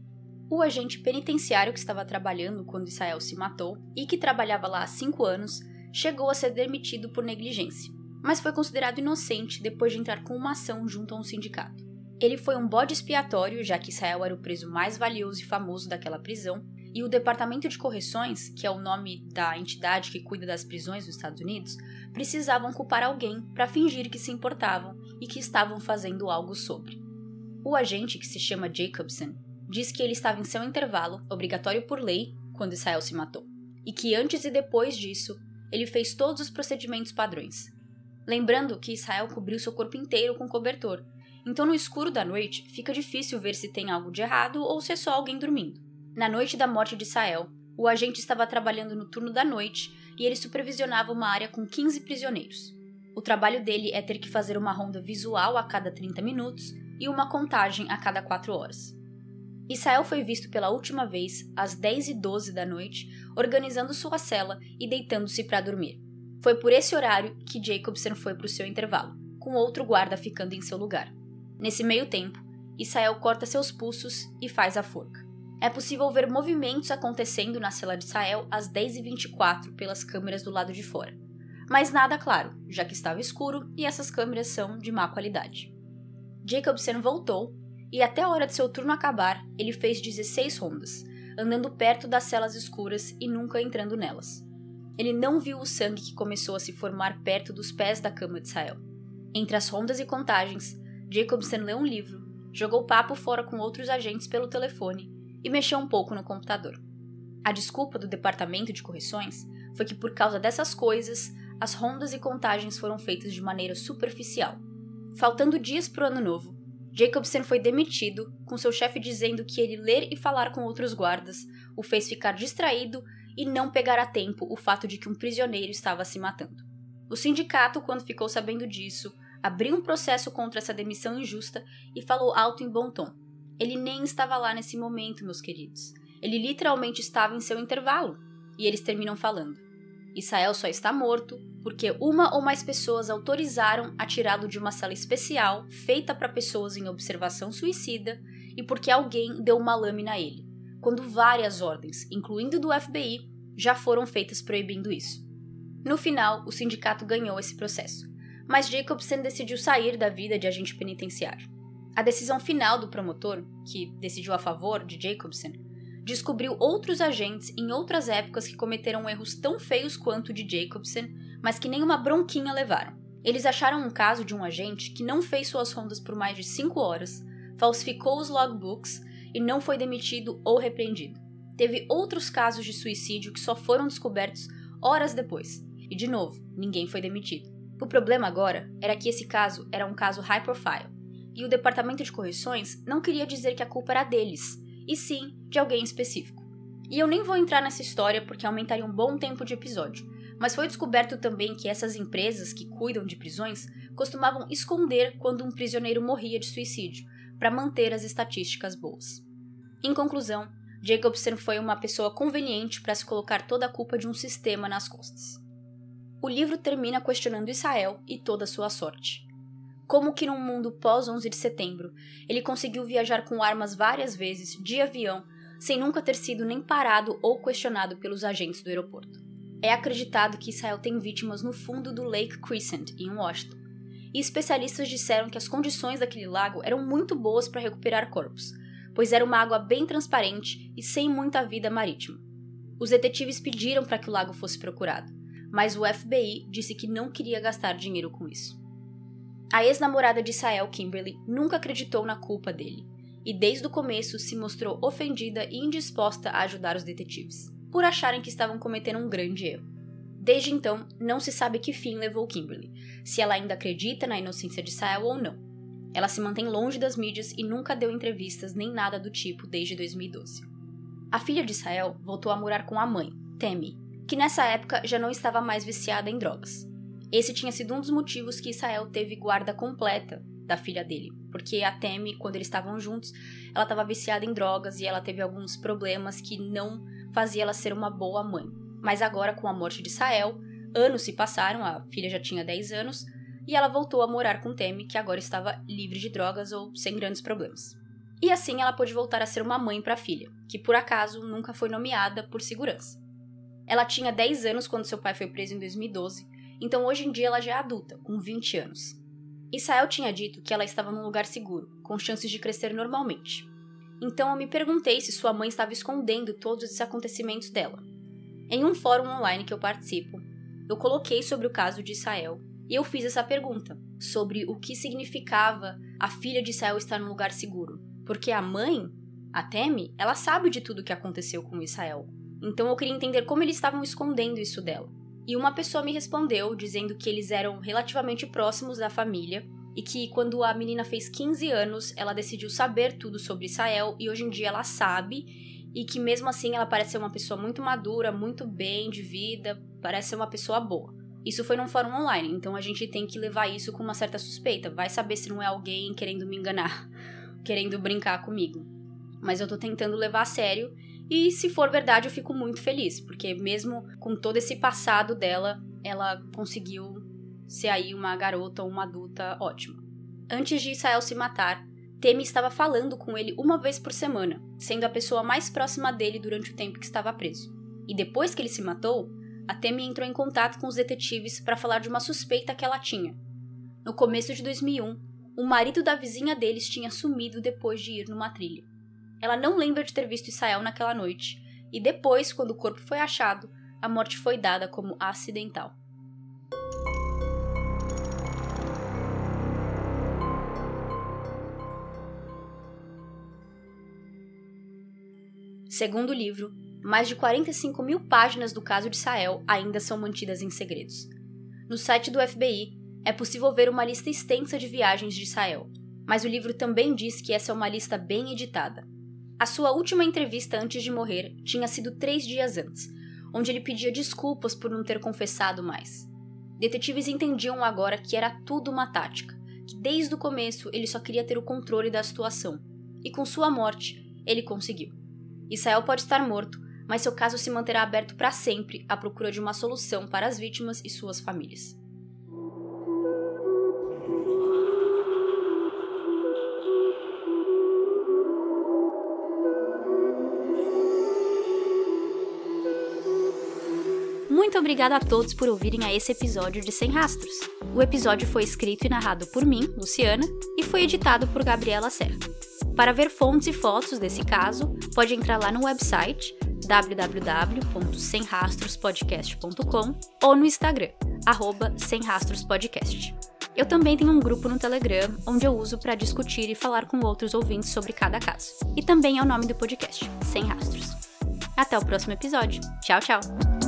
O agente penitenciário que estava trabalhando quando Israel se matou e que trabalhava lá há cinco anos chegou a ser demitido por negligência, mas foi considerado inocente depois de entrar com uma ação junto a um sindicato. Ele foi um bode expiatório, já que Israel era o preso mais valioso e famoso daquela prisão, e o Departamento de Correções, que é o nome da entidade que cuida das prisões nos Estados Unidos, precisavam culpar alguém para fingir que se importavam e que estavam fazendo algo sobre. O agente, que se chama Jacobson, diz que ele estava em seu intervalo, obrigatório por lei, quando Israel se matou, e que antes e depois disso, ele fez todos os procedimentos padrões. Lembrando que Israel cobriu seu corpo inteiro com cobertor, então no escuro da noite fica difícil ver se tem algo de errado ou se é só alguém dormindo. Na noite da morte de Israel, o agente estava trabalhando no turno da noite e ele supervisionava uma área com 15 prisioneiros. O trabalho dele é ter que fazer uma ronda visual a cada 30 minutos e uma contagem a cada 4 horas. Israel foi visto pela última vez às 10 e 12 da noite, organizando sua cela e deitando-se para dormir. Foi por esse horário que Jacobson foi para o seu intervalo, com outro guarda ficando em seu lugar. Nesse meio tempo, Israel corta seus pulsos e faz a forca. É possível ver movimentos acontecendo na cela de Israel às 10h24 pelas câmeras do lado de fora. Mas nada claro, já que estava escuro e essas câmeras são de má qualidade. Jacobsen voltou e até a hora de seu turno acabar, ele fez 16 rondas, andando perto das celas escuras e nunca entrando nelas. Ele não viu o sangue que começou a se formar perto dos pés da cama de Israel. Entre as rondas e contagens, Jacobsen leu um livro, jogou papo fora com outros agentes pelo telefone e mexeu um pouco no computador. A desculpa do departamento de correções foi que, por causa dessas coisas, as rondas e contagens foram feitas de maneira superficial. Faltando dias para o ano novo, Jacobsen foi demitido, com seu chefe dizendo que ele ler e falar com outros guardas o fez ficar distraído e não pegar a tempo o fato de que um prisioneiro estava se matando. O sindicato, quando ficou sabendo disso, abriu um processo contra essa demissão injusta e falou alto em bom tom. Ele nem estava lá nesse momento, meus queridos. Ele literalmente estava em seu intervalo. E eles terminam falando. Israel só está morto porque uma ou mais pessoas autorizaram a tirá-lo de uma cela especial feita para pessoas em observação suicida e porque alguém deu uma lâmina a ele, quando várias ordens, incluindo do FBI, já foram feitas proibindo isso. No final, o sindicato ganhou esse processo, mas Jacobsen decidiu sair da vida de agente penitenciário. A decisão final do promotor, que decidiu a favor de Jacobsen, descobriu outros agentes em outras épocas que cometeram erros tão feios quanto o de Jacobsen, mas que nenhuma bronquinha levaram. Eles acharam um caso de um agente que não fez suas rondas por mais de cinco horas, falsificou os logbooks e não foi demitido ou repreendido. Teve outros casos de suicídio que só foram descobertos horas depois, e de novo, ninguém foi demitido. O problema agora era que esse caso era um caso high profile, e o departamento de correções não queria dizer que a culpa era deles, e sim de alguém específico. E eu nem vou entrar nessa história porque aumentaria um bom tempo de episódio, mas foi descoberto também que essas empresas que cuidam de prisões costumavam esconder quando um prisioneiro morria de suicídio, para manter as estatísticas boas. Em conclusão, Jacobson foi uma pessoa conveniente para se colocar toda a culpa de um sistema nas costas. O livro termina questionando Israel e toda sua sorte. Como que num mundo pós 11 de setembro, ele conseguiu viajar com armas várias vezes de avião, sem nunca ter sido nem parado ou questionado pelos agentes do aeroporto. É acreditado que Israel tem vítimas no fundo do Lake Crescent, em Washington, e especialistas disseram que as condições daquele lago eram muito boas para recuperar corpos, pois era uma água bem transparente e sem muita vida marítima. Os detetives pediram para que o lago fosse procurado, mas o FBI disse que não queria gastar dinheiro com isso. A ex-namorada de Israel, Kimberly, nunca acreditou na culpa dele e desde o começo se mostrou ofendida e indisposta a ajudar os detetives, por acharem que estavam cometendo um grande erro. Desde então, não se sabe que fim levou Kimberly, se ela ainda acredita na inocência de Israel ou não. Ela se mantém longe das mídias e nunca deu entrevistas nem nada do tipo desde 2012. A filha de Israel voltou a morar com a mãe, Temi, que nessa época já não estava mais viciada em drogas. Esse tinha sido um dos motivos que Israel teve guarda completa da filha dele, porque a Temi, quando eles estavam juntos, ela estava viciada em drogas e ela teve alguns problemas que não fazia ela ser uma boa mãe. Mas agora, com a morte de Israel, anos se passaram, a filha já tinha 10 anos, e ela voltou a morar com Temi, que agora estava livre de drogas ou sem grandes problemas. E assim ela pôde voltar a ser uma mãe para a filha, que por acaso nunca foi nomeada por segurança. Ela tinha 10 anos quando seu pai foi preso em 2012, então hoje em dia ela já é adulta, com 20 anos. Israel tinha dito que ela estava num lugar seguro, com chances de crescer normalmente. Então eu me perguntei se sua mãe estava escondendo todos esses acontecimentos dela. Em um fórum online que eu participo, eu coloquei sobre o caso de Israel e eu fiz essa pergunta sobre o que significava a filha de Israel estar num lugar seguro. Porque a mãe, a Temi, ela sabe de tudo o que aconteceu com Israel. Então eu queria entender como eles estavam escondendo isso dela. E uma pessoa me respondeu dizendo que eles eram relativamente próximos da família e que quando a menina fez 15 anos, ela decidiu saber tudo sobre Israel e hoje em dia ela sabe e que mesmo assim ela parece ser uma pessoa muito madura, muito bem de vida, parece ser uma pessoa boa. Isso foi num fórum online, então a gente tem que levar isso com uma certa suspeita. Vai saber se não é alguém querendo me enganar, querendo brincar comigo. Mas eu tô tentando levar a sério e se for verdade, eu fico muito feliz, porque mesmo com todo esse passado dela, ela conseguiu ser aí uma garota ou uma adulta ótima. Antes de Israel se matar, Temi estava falando com ele uma vez por semana, sendo a pessoa mais próxima dele durante o tempo que estava preso. E depois que ele se matou, a Temi entrou em contato com os detetives para falar de uma suspeita que ela tinha. No começo de 2001, o marido da vizinha deles tinha sumido depois de ir numa trilha. Ela não lembra de ter visto Israel naquela noite, e depois, quando o corpo foi achado, a morte foi dada como acidental. Segundo o livro, mais de 45 mil páginas do caso de Sael ainda são mantidas em segredos. No site do FBI é possível ver uma lista extensa de viagens de Sael, mas o livro também diz que essa é uma lista bem editada. A sua última entrevista antes de morrer tinha sido três dias antes, onde ele pedia desculpas por não ter confessado mais. Detetives entendiam agora que era tudo uma tática, que desde o começo ele só queria ter o controle da situação, e com sua morte, ele conseguiu. Israel pode estar morto, mas seu caso se manterá aberto para sempre à procura de uma solução para as vítimas e suas famílias. Muito obrigada a todos por ouvirem a esse episódio de Sem Rastros. O episódio foi escrito e narrado por mim, Luciana, e foi editado por Gabriela Serra. Para ver fontes e fotos desse caso, pode entrar lá no website www.semrastrospodcast.com ou no Instagram, arroba semrastrospodcast. Eu também tenho um grupo no Telegram, onde eu uso para discutir e falar com outros ouvintes sobre cada caso. E também é o nome do podcast, Sem Rastros. Até o próximo episódio. Tchau, tchau!